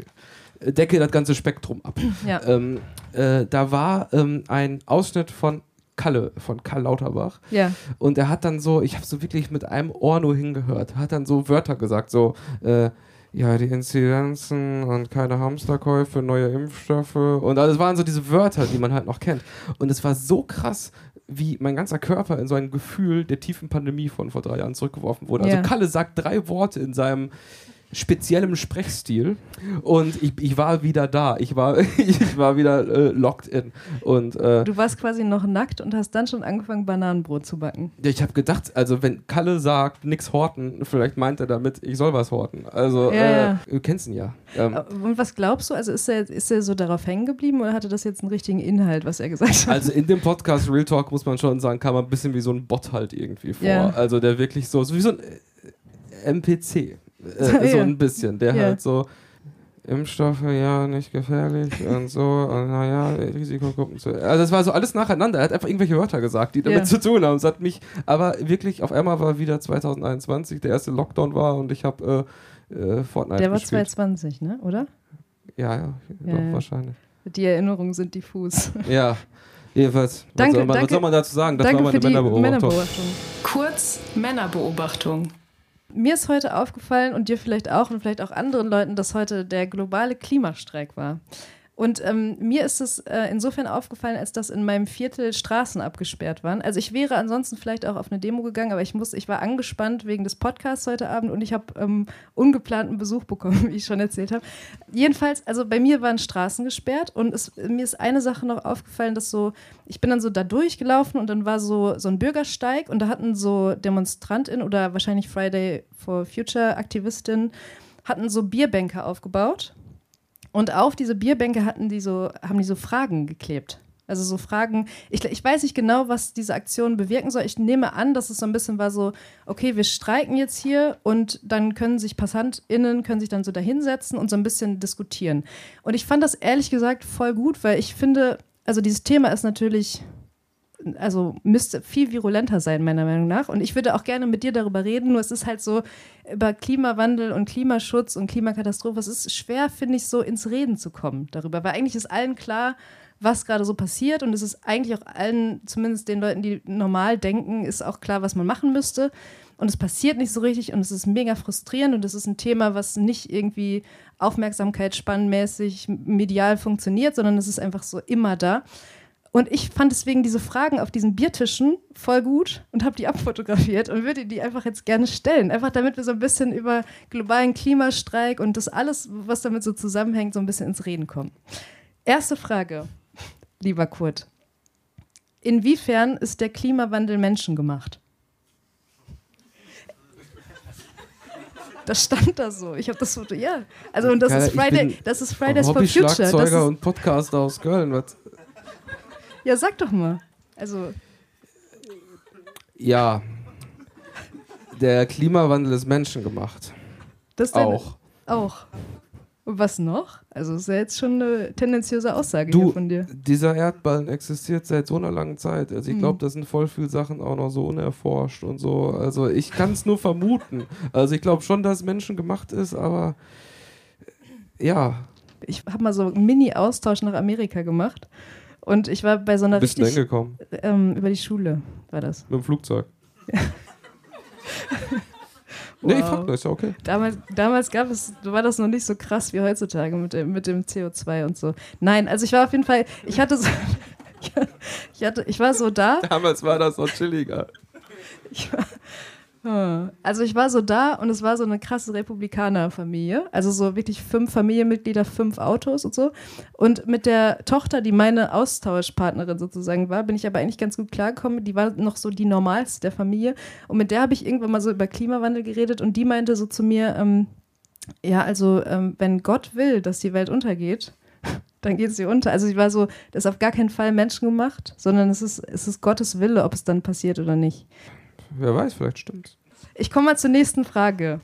decke das ganze Spektrum ab. Ja. Ähm, äh, da war ähm, ein Ausschnitt von Kalle, von Karl Lauterbach. Ja. Und er hat dann so, ich habe so wirklich mit einem Ohr nur hingehört, hat dann so Wörter gesagt, so, äh, ja, die Inzidenzen und keine Hamsterkäufe, neue Impfstoffe und alles waren so diese Wörter, die man halt noch kennt. Und es war so krass, wie mein ganzer Körper in so ein Gefühl der tiefen Pandemie von vor drei Jahren zurückgeworfen wurde. Also ja. Kalle sagt drei Worte in seinem speziellem Sprechstil und ich, ich war wieder da. Ich war, ich war wieder äh, locked in. Und, äh, du warst quasi noch nackt und hast dann schon angefangen, Bananenbrot zu backen. Ja, ich habe gedacht, also wenn Kalle sagt, nix horten, vielleicht meint er damit, ich soll was horten. Also, ja, äh, ja. du kennst ihn ja. Ähm, und was glaubst du? Also ist er, ist er so darauf hängen geblieben oder hatte das jetzt einen richtigen Inhalt, was er gesagt hat? Also in dem Podcast Real Talk muss man schon sagen, kam man ein bisschen wie so ein Bot halt irgendwie vor. Ja. Also der wirklich so, so wie so ein äh, MPC. Äh, so ein bisschen. Der ja. halt so, Impfstoffe, ja, nicht gefährlich und so, und naja, Risikogruppen zu. Also das war so alles nacheinander. Er hat einfach irgendwelche Wörter gesagt, die damit ja. zu tun haben. Es hat mich, aber wirklich, auf einmal war wieder 2021, der erste Lockdown war und ich habe äh, äh, Fortnite Der war gespielt. 2020, ne, oder? Ja, ja, ja, doch, wahrscheinlich. Die Erinnerungen sind diffus. Ja. Jedenfalls, danke, was, soll man, danke, was soll man dazu sagen? Das danke war meine Männerbeobachtung. Männerbeobachtung. Kurz Männerbeobachtung. Mir ist heute aufgefallen und dir vielleicht auch und vielleicht auch anderen Leuten, dass heute der globale Klimastreik war. Und ähm, mir ist es äh, insofern aufgefallen, als dass in meinem Viertel Straßen abgesperrt waren. Also ich wäre ansonsten vielleicht auch auf eine Demo gegangen, aber ich muss, ich war angespannt wegen des Podcasts heute Abend und ich habe ähm, ungeplanten Besuch bekommen, wie ich schon erzählt habe. Jedenfalls, also bei mir waren Straßen gesperrt und es, mir ist eine Sache noch aufgefallen, dass so, ich bin dann so da durchgelaufen und dann war so, so ein Bürgersteig und da hatten so DemonstrantInnen oder wahrscheinlich Friday for Future Aktivistinnen hatten so Bierbänke aufgebaut und auf diese Bierbänke hatten die so, haben die so Fragen geklebt. Also so Fragen, ich, ich weiß nicht genau, was diese Aktion bewirken soll. Ich nehme an, dass es so ein bisschen war so, okay, wir streiken jetzt hier und dann können sich PassantInnen, können sich dann so dahinsetzen und so ein bisschen diskutieren. Und ich fand das ehrlich gesagt voll gut, weil ich finde, also dieses Thema ist natürlich also müsste viel virulenter sein, meiner Meinung nach. Und ich würde auch gerne mit dir darüber reden, nur es ist halt so, über Klimawandel und Klimaschutz und Klimakatastrophe, es ist schwer, finde ich, so ins Reden zu kommen darüber. Weil eigentlich ist allen klar, was gerade so passiert und es ist eigentlich auch allen, zumindest den Leuten, die normal denken, ist auch klar, was man machen müsste. Und es passiert nicht so richtig und es ist mega frustrierend und es ist ein Thema, was nicht irgendwie aufmerksamkeitsspannmäßig medial funktioniert, sondern es ist einfach so immer da. Und ich fand deswegen diese Fragen auf diesen Biertischen voll gut und habe die abfotografiert und würde die einfach jetzt gerne stellen. Einfach damit wir so ein bisschen über globalen Klimastreik und das alles, was damit so zusammenhängt, so ein bisschen ins Reden kommen. Erste Frage, lieber Kurt. Inwiefern ist der Klimawandel menschengemacht? Das stand da so. Ich habe das Foto, ja. Also und das ist Friday, das ist Fridays for Future. Schlagzeuger und Podcaster aus Köln. Was? Ja, sag doch mal. Also. Ja. Der Klimawandel ist menschengemacht. Das auch. Auch. Und was noch? Also ist ja jetzt schon eine tendenziöse Aussage du, hier von dir. Dieser Erdballen existiert seit so einer langen Zeit. Also ich hm. glaube, da sind voll viele Sachen auch noch so unerforscht und so. Also ich kann es nur vermuten. Also ich glaube schon, dass Menschen gemacht ist, aber ja. Ich habe mal so einen Mini-Austausch nach Amerika gemacht und ich war bei so einer Bist richtig... Bist du hingekommen? Ähm, über die Schule war das. Mit dem Flugzeug? wow. Nee, ich frag, ist ja okay. Damals, damals gab es, war das noch nicht so krass wie heutzutage mit dem, mit dem CO2 und so. Nein, also ich war auf jeden Fall, ich hatte so, Ich, hatte, ich war so da. Damals war das noch chilliger. Ich war. Also ich war so da und es war so eine krasse Republikanerfamilie. Also so wirklich fünf Familienmitglieder, fünf Autos und so. Und mit der Tochter, die meine Austauschpartnerin sozusagen war, bin ich aber eigentlich ganz gut klargekommen. Die war noch so die normalste der Familie. Und mit der habe ich irgendwann mal so über Klimawandel geredet und die meinte so zu mir, ähm, ja, also ähm, wenn Gott will, dass die Welt untergeht, dann geht sie unter. Also ich war so, das ist auf gar keinen Fall menschengemacht, sondern es ist, es ist Gottes Wille, ob es dann passiert oder nicht. Wer weiß, vielleicht stimmt's. Ich komme mal zur nächsten Frage,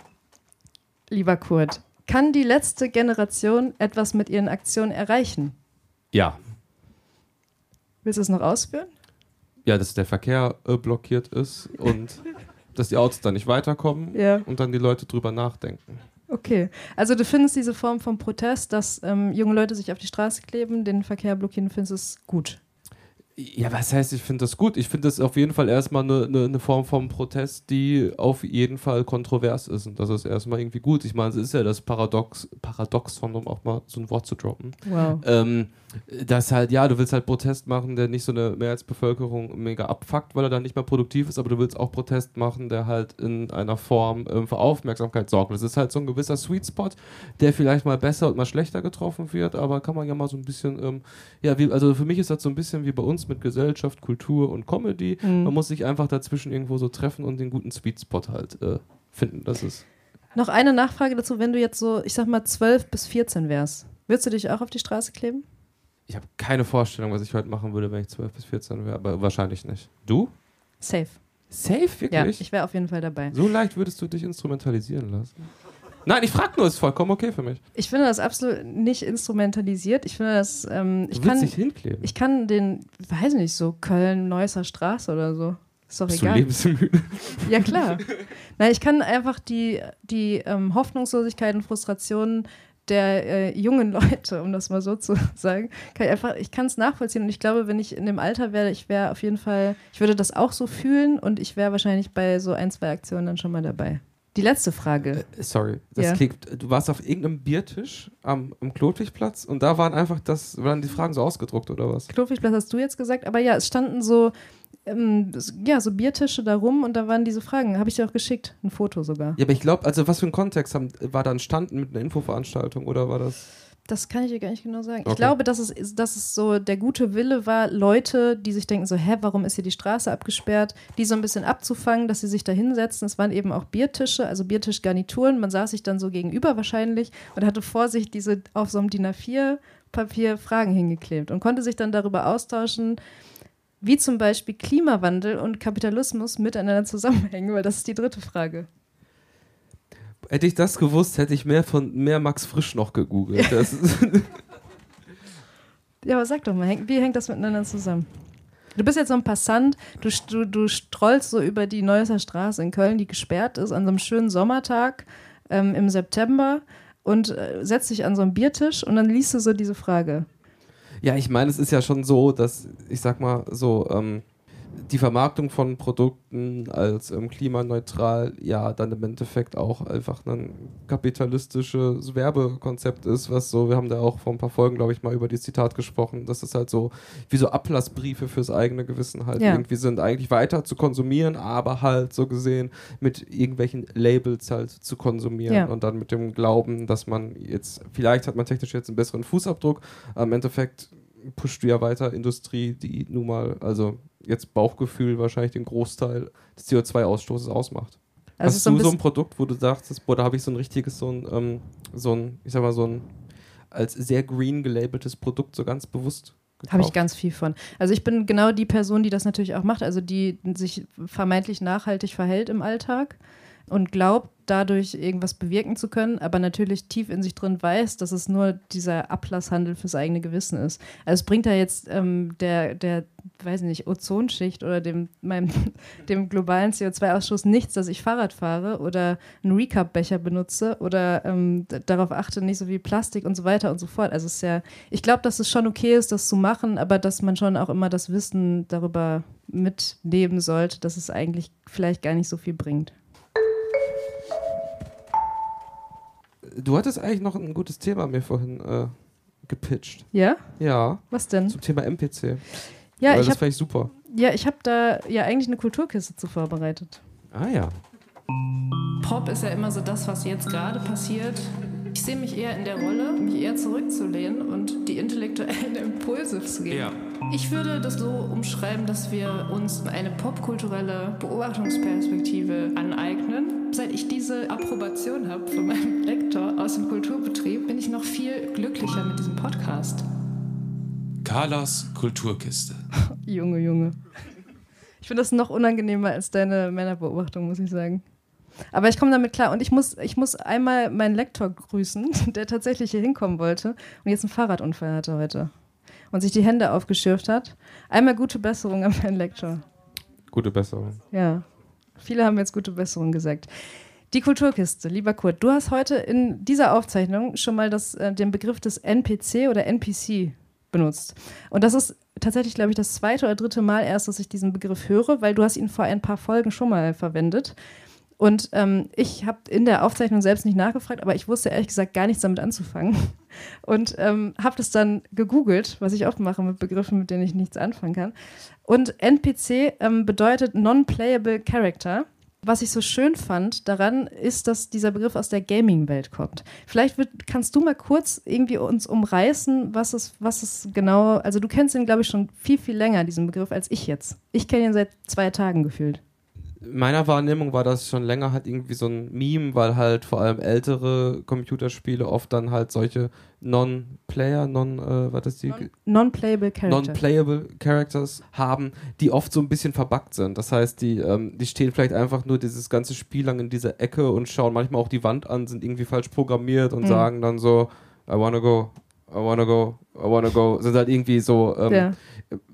lieber Kurt. Kann die letzte Generation etwas mit ihren Aktionen erreichen? Ja. Willst du es noch ausführen? Ja, dass der Verkehr äh, blockiert ist und dass die Autos dann nicht weiterkommen ja. und dann die Leute drüber nachdenken. Okay, also du findest diese Form von Protest, dass ähm, junge Leute sich auf die Straße kleben, den Verkehr blockieren, findest du es gut? Ja, was heißt, ich finde das gut? Ich finde das auf jeden Fall erstmal eine ne, ne Form von Protest, die auf jeden Fall kontrovers ist. Und das ist erstmal irgendwie gut. Ich meine, es ist ja das Paradox, Paradoxon, um auch mal so ein Wort zu droppen. Wow. Ähm, dass halt, ja, du willst halt Protest machen, der nicht so eine Mehrheitsbevölkerung mega abfuckt, weil er dann nicht mehr produktiv ist, aber du willst auch Protest machen, der halt in einer Form ähm, für Aufmerksamkeit sorgt. Das ist halt so ein gewisser Sweet Spot, der vielleicht mal besser und mal schlechter getroffen wird, aber kann man ja mal so ein bisschen, ähm, ja, wie, also für mich ist das so ein bisschen wie bei uns mit Gesellschaft, Kultur und Comedy. Mhm. Man muss sich einfach dazwischen irgendwo so treffen und den guten Sweet Spot halt äh, finden. Das ist. Noch eine Nachfrage dazu, wenn du jetzt so, ich sag mal, 12 bis 14 wärst, würdest du dich auch auf die Straße kleben? Ich habe keine Vorstellung, was ich heute machen würde, wenn ich 12 bis 14 wäre, aber wahrscheinlich nicht. Du? Safe. Safe, wirklich? Ja, ich wäre auf jeden Fall dabei. So leicht würdest du dich instrumentalisieren lassen? Nein, ich frage nur, ist vollkommen okay für mich. Ich finde das absolut nicht instrumentalisiert. Ich finde das. Ähm, ich du kann dich hinkleben. Ich kann den, weiß nicht, so Köln, Neusser Straße oder so. Ist doch Bist egal. Du lebensmüde? Ja, klar. Nein, ich kann einfach die, die ähm, Hoffnungslosigkeit und Frustrationen der äh, jungen Leute, um das mal so zu sagen, kann ich einfach, ich kann es nachvollziehen und ich glaube, wenn ich in dem Alter wäre, ich wäre auf jeden Fall, ich würde das auch so fühlen und ich wäre wahrscheinlich bei so ein, zwei Aktionen dann schon mal dabei. Die letzte Frage. Äh, sorry, das ja. klingt, du warst auf irgendeinem Biertisch am, am Klotwigplatz und da waren einfach das, waren die Fragen so ausgedruckt oder was? Klotwigplatz hast du jetzt gesagt, aber ja, es standen so, ähm, ja, so Biertische da rum und da waren diese Fragen. Habe ich dir auch geschickt, ein Foto sogar. Ja, aber ich glaube, also was für ein Kontext haben, war da entstanden mit einer Infoveranstaltung oder war das? Das kann ich dir gar nicht genau sagen. Okay. Ich glaube, dass es, dass es so der gute Wille war, Leute, die sich denken, so, hä, warum ist hier die Straße abgesperrt, die so ein bisschen abzufangen, dass sie sich da hinsetzen. Es waren eben auch Biertische, also Biertischgarnituren. Man saß sich dann so gegenüber wahrscheinlich und hatte vor sich diese auf so einem DIN A4-Papier Fragen hingeklebt und konnte sich dann darüber austauschen, wie zum Beispiel Klimawandel und Kapitalismus miteinander zusammenhängen, weil das ist die dritte Frage. Hätte ich das gewusst, hätte ich mehr von mehr Max Frisch noch gegoogelt. ja, aber sag doch mal, wie hängt das miteinander zusammen? Du bist jetzt so ein Passant, du, du, du strollst so über die Neusser Straße in Köln, die gesperrt ist, an so einem schönen Sommertag ähm, im September und äh, setzt dich an so einen Biertisch und dann liest du so diese Frage. Ja, ich meine, es ist ja schon so, dass, ich sag mal, so, ähm, die Vermarktung von Produkten als ähm, klimaneutral ja dann im Endeffekt auch einfach ein kapitalistisches Werbekonzept ist, was so, wir haben da auch vor ein paar Folgen, glaube ich, mal über die Zitat gesprochen, dass es halt so wie so Ablassbriefe fürs eigene Gewissen halt ja. irgendwie sind, eigentlich weiter zu konsumieren, aber halt so gesehen mit irgendwelchen Labels halt zu konsumieren ja. und dann mit dem Glauben, dass man jetzt, vielleicht hat man technisch jetzt einen besseren Fußabdruck, am Endeffekt pusht du ja weiter Industrie, die nun mal, also jetzt Bauchgefühl wahrscheinlich den Großteil des CO2-Ausstoßes ausmacht. Also Hast du so ein Produkt, wo du sagst, boah, da habe ich so ein richtiges, so ein, ähm, so ein, ich sag mal, so ein als sehr green gelabeltes Produkt so ganz bewusst habe ich ganz viel von. Also ich bin genau die Person, die das natürlich auch macht, also die sich vermeintlich nachhaltig verhält im Alltag und glaubt, dadurch irgendwas bewirken zu können, aber natürlich tief in sich drin weiß, dass es nur dieser Ablasshandel fürs eigene Gewissen ist. Also es bringt da jetzt ähm, der, der, weiß nicht, Ozonschicht oder dem, meinem, dem globalen CO2-Ausstoß nichts, dass ich Fahrrad fahre oder einen Recap-Becher benutze oder ähm, darauf achte, nicht so wie Plastik und so weiter und so fort. Also es ist ja, ich glaube, dass es schon okay ist, das zu machen, aber dass man schon auch immer das Wissen darüber mitnehmen sollte, dass es eigentlich vielleicht gar nicht so viel bringt. Du hattest eigentlich noch ein gutes Thema mir vorhin äh, gepitcht. Ja? Ja. Was denn? Zum Thema MPC. Ja, ich das fand ich super. Ja, ich habe da ja eigentlich eine Kulturkiste zu vorbereitet. Ah ja. Pop ist ja immer so das, was jetzt gerade passiert. Ich sehe mich eher in der Rolle, mich eher zurückzulehnen und die intellektuellen Impulse zu geben. Ja. Ich würde das so umschreiben, dass wir uns eine popkulturelle Beobachtungsperspektive aneignen. Seit ich diese Approbation habe von meinem Lektor aus dem Kulturbetrieb, bin ich noch viel glücklicher mit diesem Podcast. Carlas Kulturkiste. Junge, Junge. Ich finde das noch unangenehmer als deine Männerbeobachtung, muss ich sagen. Aber ich komme damit klar und ich muss, ich muss einmal meinen Lektor grüßen, der tatsächlich hier hinkommen wollte und jetzt einen Fahrradunfall hatte heute und sich die Hände aufgeschürft hat. Einmal gute Besserung an meinen Lektor. Gute Besserung. Ja. Viele haben jetzt gute Besserung gesagt. Die Kulturkiste, lieber Kurt, du hast heute in dieser Aufzeichnung schon mal das, äh, den Begriff des NPC oder NPC benutzt. Und das ist tatsächlich, glaube ich, das zweite oder dritte Mal erst, dass ich diesen Begriff höre, weil du hast ihn vor ein paar Folgen schon mal verwendet. Und ähm, ich habe in der Aufzeichnung selbst nicht nachgefragt, aber ich wusste ehrlich gesagt gar nichts damit anzufangen. Und ähm, habe das dann gegoogelt, was ich oft mache mit Begriffen, mit denen ich nichts anfangen kann. Und NPC ähm, bedeutet Non-Playable Character. Was ich so schön fand daran, ist, dass dieser Begriff aus der Gaming-Welt kommt. Vielleicht wird, kannst du mal kurz irgendwie uns umreißen, was es, was es genau, also du kennst ihn, glaube ich, schon viel, viel länger, diesen Begriff, als ich jetzt. Ich kenne ihn seit zwei Tagen gefühlt meiner Wahrnehmung war das schon länger halt irgendwie so ein Meme, weil halt vor allem ältere Computerspiele oft dann halt solche Non-Player, Non, äh, was ist die? Non-Playable Characters. Non-Playable Characters haben, die oft so ein bisschen verbuggt sind. Das heißt, die, ähm, die stehen vielleicht einfach nur dieses ganze Spiel lang in dieser Ecke und schauen manchmal auch die Wand an, sind irgendwie falsch programmiert und mhm. sagen dann so, I wanna go, I wanna go, I wanna go, sind halt irgendwie so ähm, ja.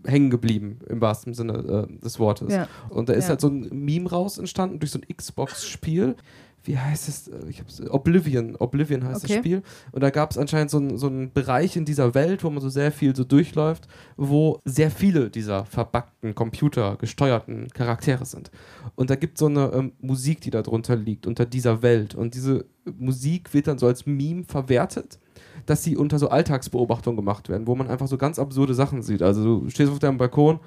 Hängen geblieben im wahrsten Sinne äh, des Wortes. Ja. Und da ist ja. halt so ein Meme raus entstanden durch so ein Xbox-Spiel. Wie heißt es? Ich hab's, Oblivion. Oblivion heißt okay. das Spiel. Und da gab es anscheinend so, ein, so einen Bereich in dieser Welt, wo man so sehr viel so durchläuft, wo sehr viele dieser verbackten, computergesteuerten Charaktere sind. Und da gibt es so eine ähm, Musik, die da drunter liegt, unter dieser Welt. Und diese Musik wird dann so als Meme verwertet dass sie unter so Alltagsbeobachtungen gemacht werden, wo man einfach so ganz absurde Sachen sieht. Also du stehst auf deinem Balkon,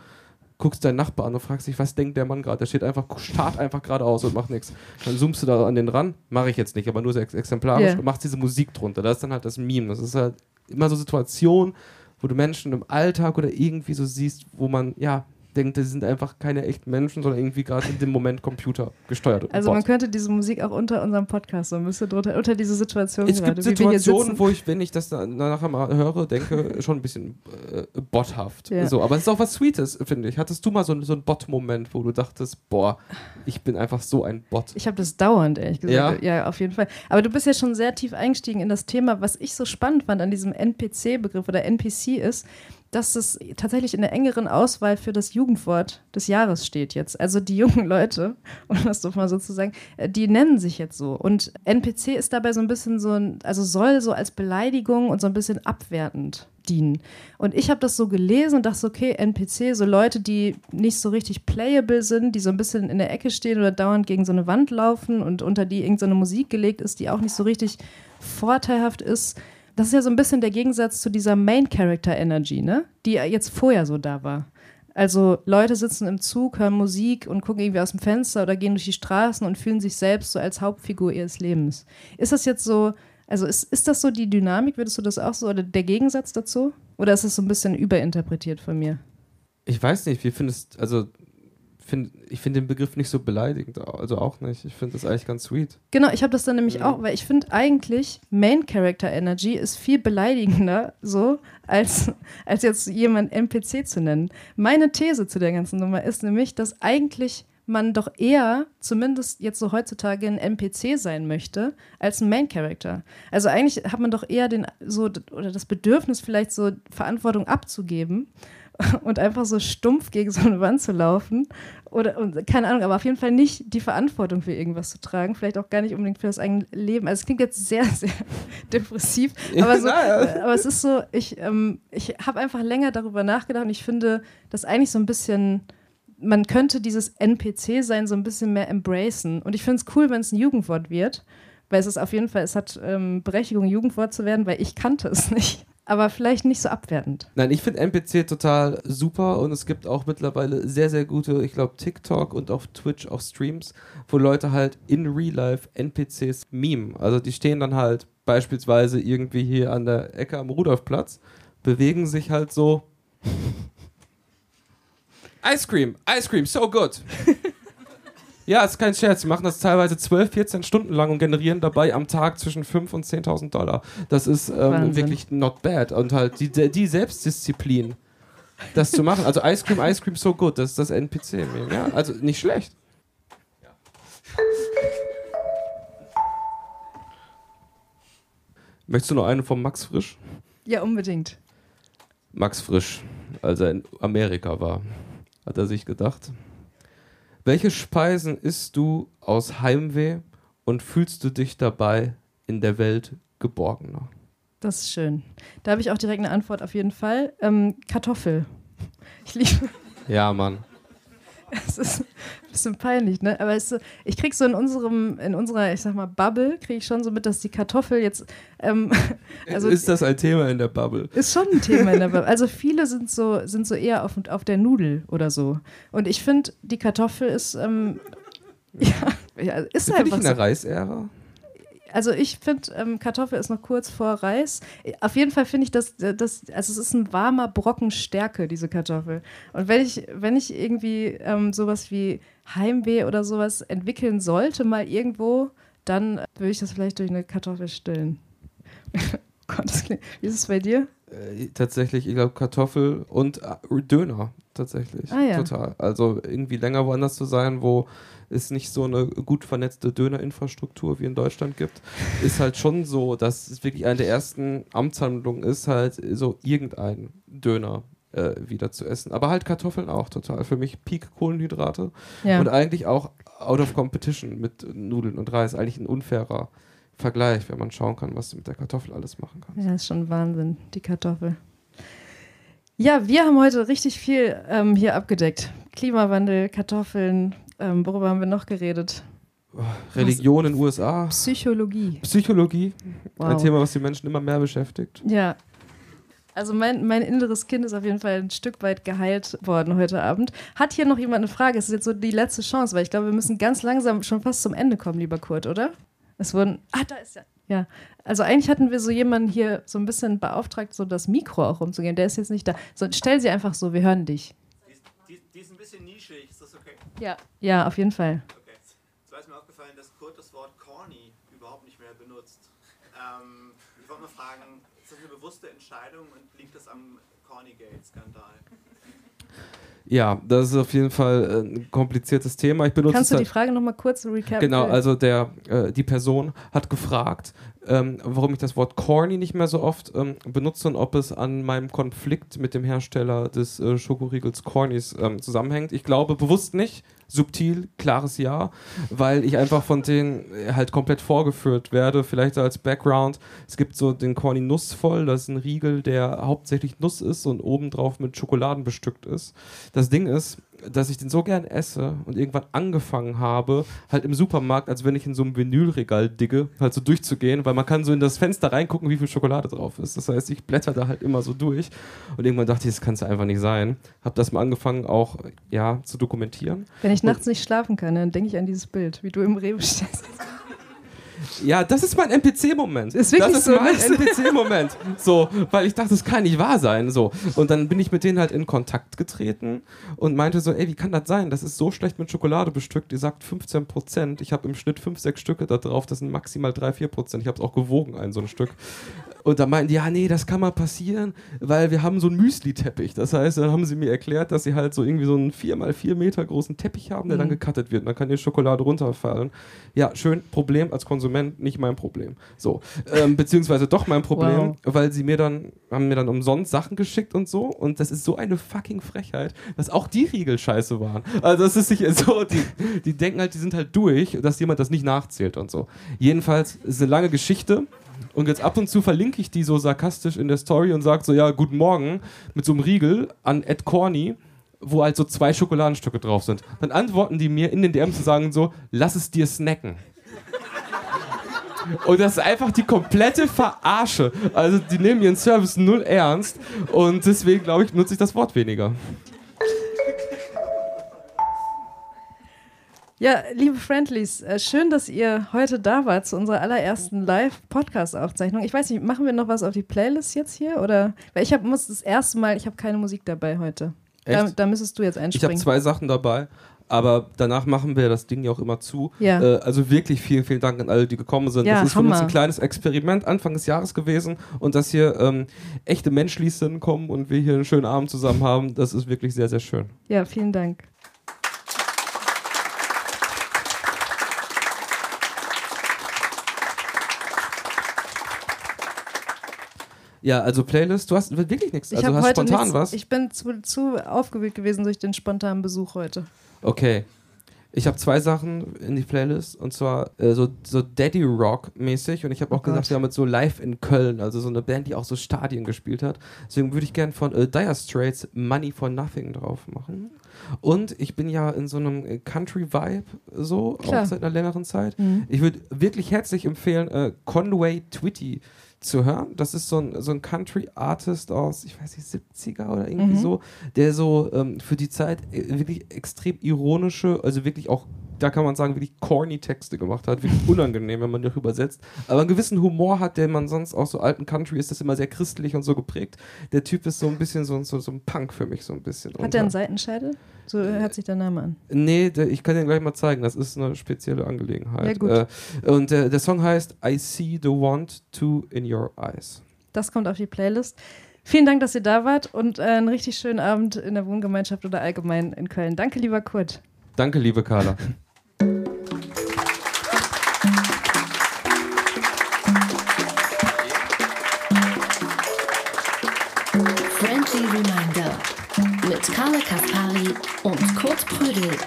guckst deinen Nachbar an und fragst dich, was denkt der Mann gerade? Der steht einfach, starrt einfach geradeaus und macht nichts. Dann zoomst du da an den ran, mache ich jetzt nicht, aber nur so ex exemplarisch yeah. und machst diese Musik drunter. Das ist dann halt das Meme. Das ist halt immer so Situationen, wo du Menschen im Alltag oder irgendwie so siehst, wo man, ja, denkt, das sind einfach keine echten Menschen, sondern irgendwie gerade in dem Moment Computer gesteuert. Also man könnte diese Musik auch unter unserem Podcast so ein bisschen drunter, unter diese Situation Es gerade, gibt Situationen, wo ich, wenn ich das nachher mal höre, denke, schon ein bisschen äh, bothaft. Ja. So, aber es ist auch was Sweetes, finde ich. Hattest du mal so, so einen Bot-Moment, wo du dachtest, boah, ich bin einfach so ein Bot? Ich habe das dauernd, ehrlich gesagt. Ja? ja, auf jeden Fall. Aber du bist ja schon sehr tief eingestiegen in das Thema, was ich so spannend fand an diesem NPC-Begriff oder NPC ist, dass es tatsächlich in der engeren Auswahl für das Jugendwort des Jahres steht jetzt. Also die jungen Leute, um das doch mal so zu sagen, äh, die nennen sich jetzt so. Und NPC ist dabei so ein bisschen so ein, also soll so als Beleidigung und so ein bisschen abwertend dienen. Und ich habe das so gelesen und dachte, okay, NPC, so Leute, die nicht so richtig playable sind, die so ein bisschen in der Ecke stehen oder dauernd gegen so eine Wand laufen und unter die irgendeine Musik gelegt ist, die auch nicht so richtig vorteilhaft ist das ist ja so ein bisschen der Gegensatz zu dieser Main Character Energy, ne? Die jetzt vorher so da war. Also Leute sitzen im Zug, hören Musik und gucken irgendwie aus dem Fenster oder gehen durch die Straßen und fühlen sich selbst so als Hauptfigur ihres Lebens. Ist das jetzt so, also ist, ist das so die Dynamik, würdest du das auch so, oder der Gegensatz dazu? Oder ist es so ein bisschen überinterpretiert von mir? Ich weiß nicht, wie findest, also find, ich finde den Begriff nicht so beleidigend, also auch nicht. Ich finde das eigentlich ganz sweet. Genau, ich habe das dann nämlich ja. auch, weil ich finde eigentlich Main Character Energy ist viel beleidigender so, als, als jetzt jemand NPC zu nennen. Meine These zu der ganzen Nummer ist nämlich, dass eigentlich man doch eher, zumindest jetzt so heutzutage, ein NPC sein möchte, als ein Main Character. Also eigentlich hat man doch eher den, so, oder das Bedürfnis, vielleicht so Verantwortung abzugeben und einfach so stumpf gegen so eine Wand zu laufen oder und, keine Ahnung, aber auf jeden Fall nicht die Verantwortung für irgendwas zu tragen, vielleicht auch gar nicht unbedingt für das eigene Leben. Also es klingt jetzt sehr, sehr depressiv, aber, so, aber es ist so, ich, ähm, ich habe einfach länger darüber nachgedacht und ich finde das eigentlich so ein bisschen man könnte dieses NPC-Sein so ein bisschen mehr embracen. Und ich finde es cool, wenn es ein Jugendwort wird, weil es ist auf jeden Fall, es hat ähm, Berechtigung, Jugendwort zu werden, weil ich kannte es nicht. Aber vielleicht nicht so abwertend. Nein, ich finde NPC total super und es gibt auch mittlerweile sehr, sehr gute, ich glaube, TikTok und auf Twitch auch Streams, wo Leute halt in Real Life NPCs meme. Also die stehen dann halt beispielsweise irgendwie hier an der Ecke am Rudolfplatz, bewegen sich halt so. Ice Cream, Ice Cream, so good. Ja, ist kein Scherz. Sie machen das teilweise 12, 14 Stunden lang und generieren dabei am Tag zwischen 5 und 10.000 Dollar. Das ist ähm, wirklich not bad. Und halt die, die Selbstdisziplin, das zu machen. Also Ice Cream, Ice Cream, so good. Das ist das NPC. Ja, also nicht schlecht. Möchtest du noch eine vom Max Frisch? Ja, unbedingt. Max Frisch, als er in Amerika war, hat er sich gedacht, welche Speisen isst du aus Heimweh und fühlst du dich dabei in der Welt geborgener? Das ist schön. Da habe ich auch direkt eine Antwort auf jeden Fall. Ähm, Kartoffel. Ich liebe. Ja, Mann. Es ist ein bisschen peinlich, ne? Aber es, ich kriege so in unserem, in unserer, ich sag mal, Bubble, kriege ich schon so mit, dass die Kartoffel jetzt. Ähm, also ist das ein Thema in der Bubble? Ist schon ein Thema in der Bubble. Also viele sind so, sind so eher auf, auf der Nudel oder so. Und ich finde, die Kartoffel ist. Ähm, ja, ja, ist Sind einfach. Ich in der so. Reisära? Also ich finde, ähm, Kartoffel ist noch kurz vor Reis. Auf jeden Fall finde ich, dass das, also es ist ein warmer Brocken Stärke, diese Kartoffel. Und wenn ich, wenn ich irgendwie ähm, sowas wie Heimweh oder sowas entwickeln sollte, mal irgendwo, dann würde ich das vielleicht durch eine Kartoffel stillen. Gott, wie ist es bei dir? Äh, tatsächlich, ich glaube Kartoffel und äh, Döner tatsächlich. Ah, ja. Total. Also irgendwie länger woanders zu sein, wo es nicht so eine gut vernetzte Dönerinfrastruktur wie in Deutschland gibt, ist halt schon so, dass es wirklich eine der ersten Amtshandlungen ist, halt so irgendein Döner äh, wieder zu essen. Aber halt Kartoffeln auch total. Für mich Peak Kohlenhydrate ja. und eigentlich auch out of competition mit Nudeln und Reis. Eigentlich ein unfairer Vergleich, wenn man schauen kann, was du mit der Kartoffel alles machen kannst. Ja, ist schon Wahnsinn, die Kartoffel. Ja, wir haben heute richtig viel ähm, hier abgedeckt. Klimawandel, Kartoffeln, ähm, worüber haben wir noch geredet? Religion in den USA. Psychologie. Psychologie. Wow. Ein Thema, was die Menschen immer mehr beschäftigt. Ja. Also mein, mein inneres Kind ist auf jeden Fall ein Stück weit geheilt worden heute Abend. Hat hier noch jemand eine Frage? Es ist jetzt so die letzte Chance, weil ich glaube, wir müssen ganz langsam schon fast zum Ende kommen, lieber Kurt, oder? Es wurden. Ah, da ist er. Ja. Also eigentlich hatten wir so jemanden hier so ein bisschen beauftragt, so das Mikro auch umzugehen. Der ist jetzt nicht da. So, stell sie einfach so, wir hören dich. Die, ist ein bisschen nischig, ist das okay? Ja. Ja, auf jeden Fall. Okay. Zwar ist mir aufgefallen, dass Kurt das Wort corny überhaupt nicht mehr benutzt. Ähm, ich wollte mal fragen, ist das eine bewusste Entscheidung und liegt das am Cornygate-Skandal? Ja, das ist auf jeden Fall äh, ein kompliziertes Thema. Ich benutze Kannst du die Frage nochmal kurz recap? Genau, also der, äh, die Person hat gefragt, ähm, warum ich das Wort corny nicht mehr so oft ähm, benutze und ob es an meinem Konflikt mit dem Hersteller des äh, Schokoriegels Cornys ähm, zusammenhängt. Ich glaube bewusst nicht, subtil, klares Ja, weil ich einfach von denen äh, halt komplett vorgeführt werde. Vielleicht als Background, es gibt so den Corny Nussvoll, das ist ein Riegel, der hauptsächlich Nuss ist und obendrauf mit Schokoladen bestückt ist. Das Ding ist, dass ich den so gern esse und irgendwann angefangen habe, halt im Supermarkt, als wenn ich in so einem Vinylregal digge, halt so durchzugehen, weil man kann so in das Fenster reingucken, wie viel Schokolade drauf ist. Das heißt, ich blätter da halt immer so durch und irgendwann dachte ich, das kann es einfach nicht sein. Hab das mal angefangen auch, ja, zu dokumentieren. Wenn ich nachts und nicht schlafen kann, dann denke ich an dieses Bild, wie du im Rewe stehst. Ja, das ist mein NPC-Moment. Ist wirklich das ist so, mein NPC-Moment. So, weil ich dachte, das kann nicht wahr sein. So. Und dann bin ich mit denen halt in Kontakt getreten und meinte so, ey, wie kann das sein? Das ist so schlecht mit Schokolade bestückt. Die sagt 15 Prozent. Ich habe im Schnitt 5, 6 Stücke da drauf. Das sind maximal 3, 4 Prozent. Ich habe es auch gewogen, ein so ein Stück. Und da meinten die, ja, nee, das kann mal passieren, weil wir haben so einen Müsli-Teppich. Das heißt, dann haben sie mir erklärt, dass sie halt so irgendwie so einen 4 mal 4 Meter großen Teppich haben, der mhm. dann gecuttet wird. Und dann kann die Schokolade runterfallen. Ja, schön, Problem als Konsument, nicht mein Problem. So, ähm, beziehungsweise doch mein Problem, wow. weil sie mir dann, haben mir dann umsonst Sachen geschickt und so. Und das ist so eine fucking Frechheit, dass auch die Riegel scheiße waren. Also das ist sich so, die, die denken halt, die sind halt durch, dass jemand das nicht nachzählt und so. Jedenfalls ist eine lange Geschichte. Und jetzt ab und zu verlinke ich die so sarkastisch in der Story und sage so, ja, guten Morgen, mit so einem Riegel an Ed Corny, wo halt so zwei Schokoladenstücke drauf sind. Dann antworten die mir in den DMs zu sagen so, lass es dir snacken. Und das ist einfach die komplette Verarsche. Also die nehmen ihren Service null ernst und deswegen, glaube ich, nutze ich das Wort weniger. Ja, liebe Friendlies, äh, schön, dass ihr heute da wart zu unserer allerersten Live-Podcast-Aufzeichnung. Ich weiß nicht, machen wir noch was auf die Playlist jetzt hier? Oder? Weil ich hab, muss das erste Mal, ich habe keine Musik dabei heute. Da, da, müsstest du jetzt einspringen. Ich habe zwei Sachen dabei. Aber danach machen wir das Ding ja auch immer zu. Ja. Äh, also wirklich vielen, vielen Dank an alle, die gekommen sind. Ja, das ist Hammer. für uns ein kleines Experiment Anfang des Jahres gewesen. Und dass hier ähm, echte Menschlis kommen und wir hier einen schönen Abend zusammen haben, das ist wirklich sehr, sehr schön. Ja, vielen Dank. Ja, also Playlist, du hast wirklich nichts. Ich also hast spontan nichts, was? Ich bin zu, zu aufgewühlt gewesen durch den spontanen Besuch heute. Okay. Ich habe zwei Sachen in die Playlist und zwar äh, so, so Daddy Rock mäßig und ich habe auch Oh gesagt, Gott. wir haben jetzt so live in Köln, also so eine Band, die auch so Stadien gespielt hat. Deswegen würde ich gerne von äh, Dire Straits Money for Nothing drauf machen. Und ich bin ja in so einem äh, Country Vibe so, Klar. auch seit einer längeren Zeit. Mhm. Ich würde wirklich herzlich empfehlen, äh, Conway Twitty zu hören. Das ist so ein, so ein Country-Artist aus, ich weiß nicht, 70er oder irgendwie Mhm. so, der so ähm, für die Zeit äh, wirklich extrem ironische, also wirklich auch, da kann man sagen, wirklich corny Texte gemacht hat. Wirklich unangenehm, wenn man die auch übersetzt. Aber einen gewissen Humor hat, den man sonst aus so alten Country ist, das immer sehr christlich und so geprägt. Der Typ ist so ein bisschen so, so, so ein Punk für mich, so ein bisschen. Hat der einen Und, Seitenscheitel? So hört sich der Name an. äh, Nee, der, ich kann den gleich mal zeigen. Das ist eine spezielle Angelegenheit. Ja, gut. Äh, und äh, der Song heißt I See the Want to in Your Eyes. Das kommt auf die Playlist. Vielen Dank, dass ihr da wart und äh, einen richtig schönen Abend in der Wohngemeinschaft oder allgemein in Köln. Danke, lieber Kurt. Danke, liebe Carla. Carla Kaspari und Kurt Prödel.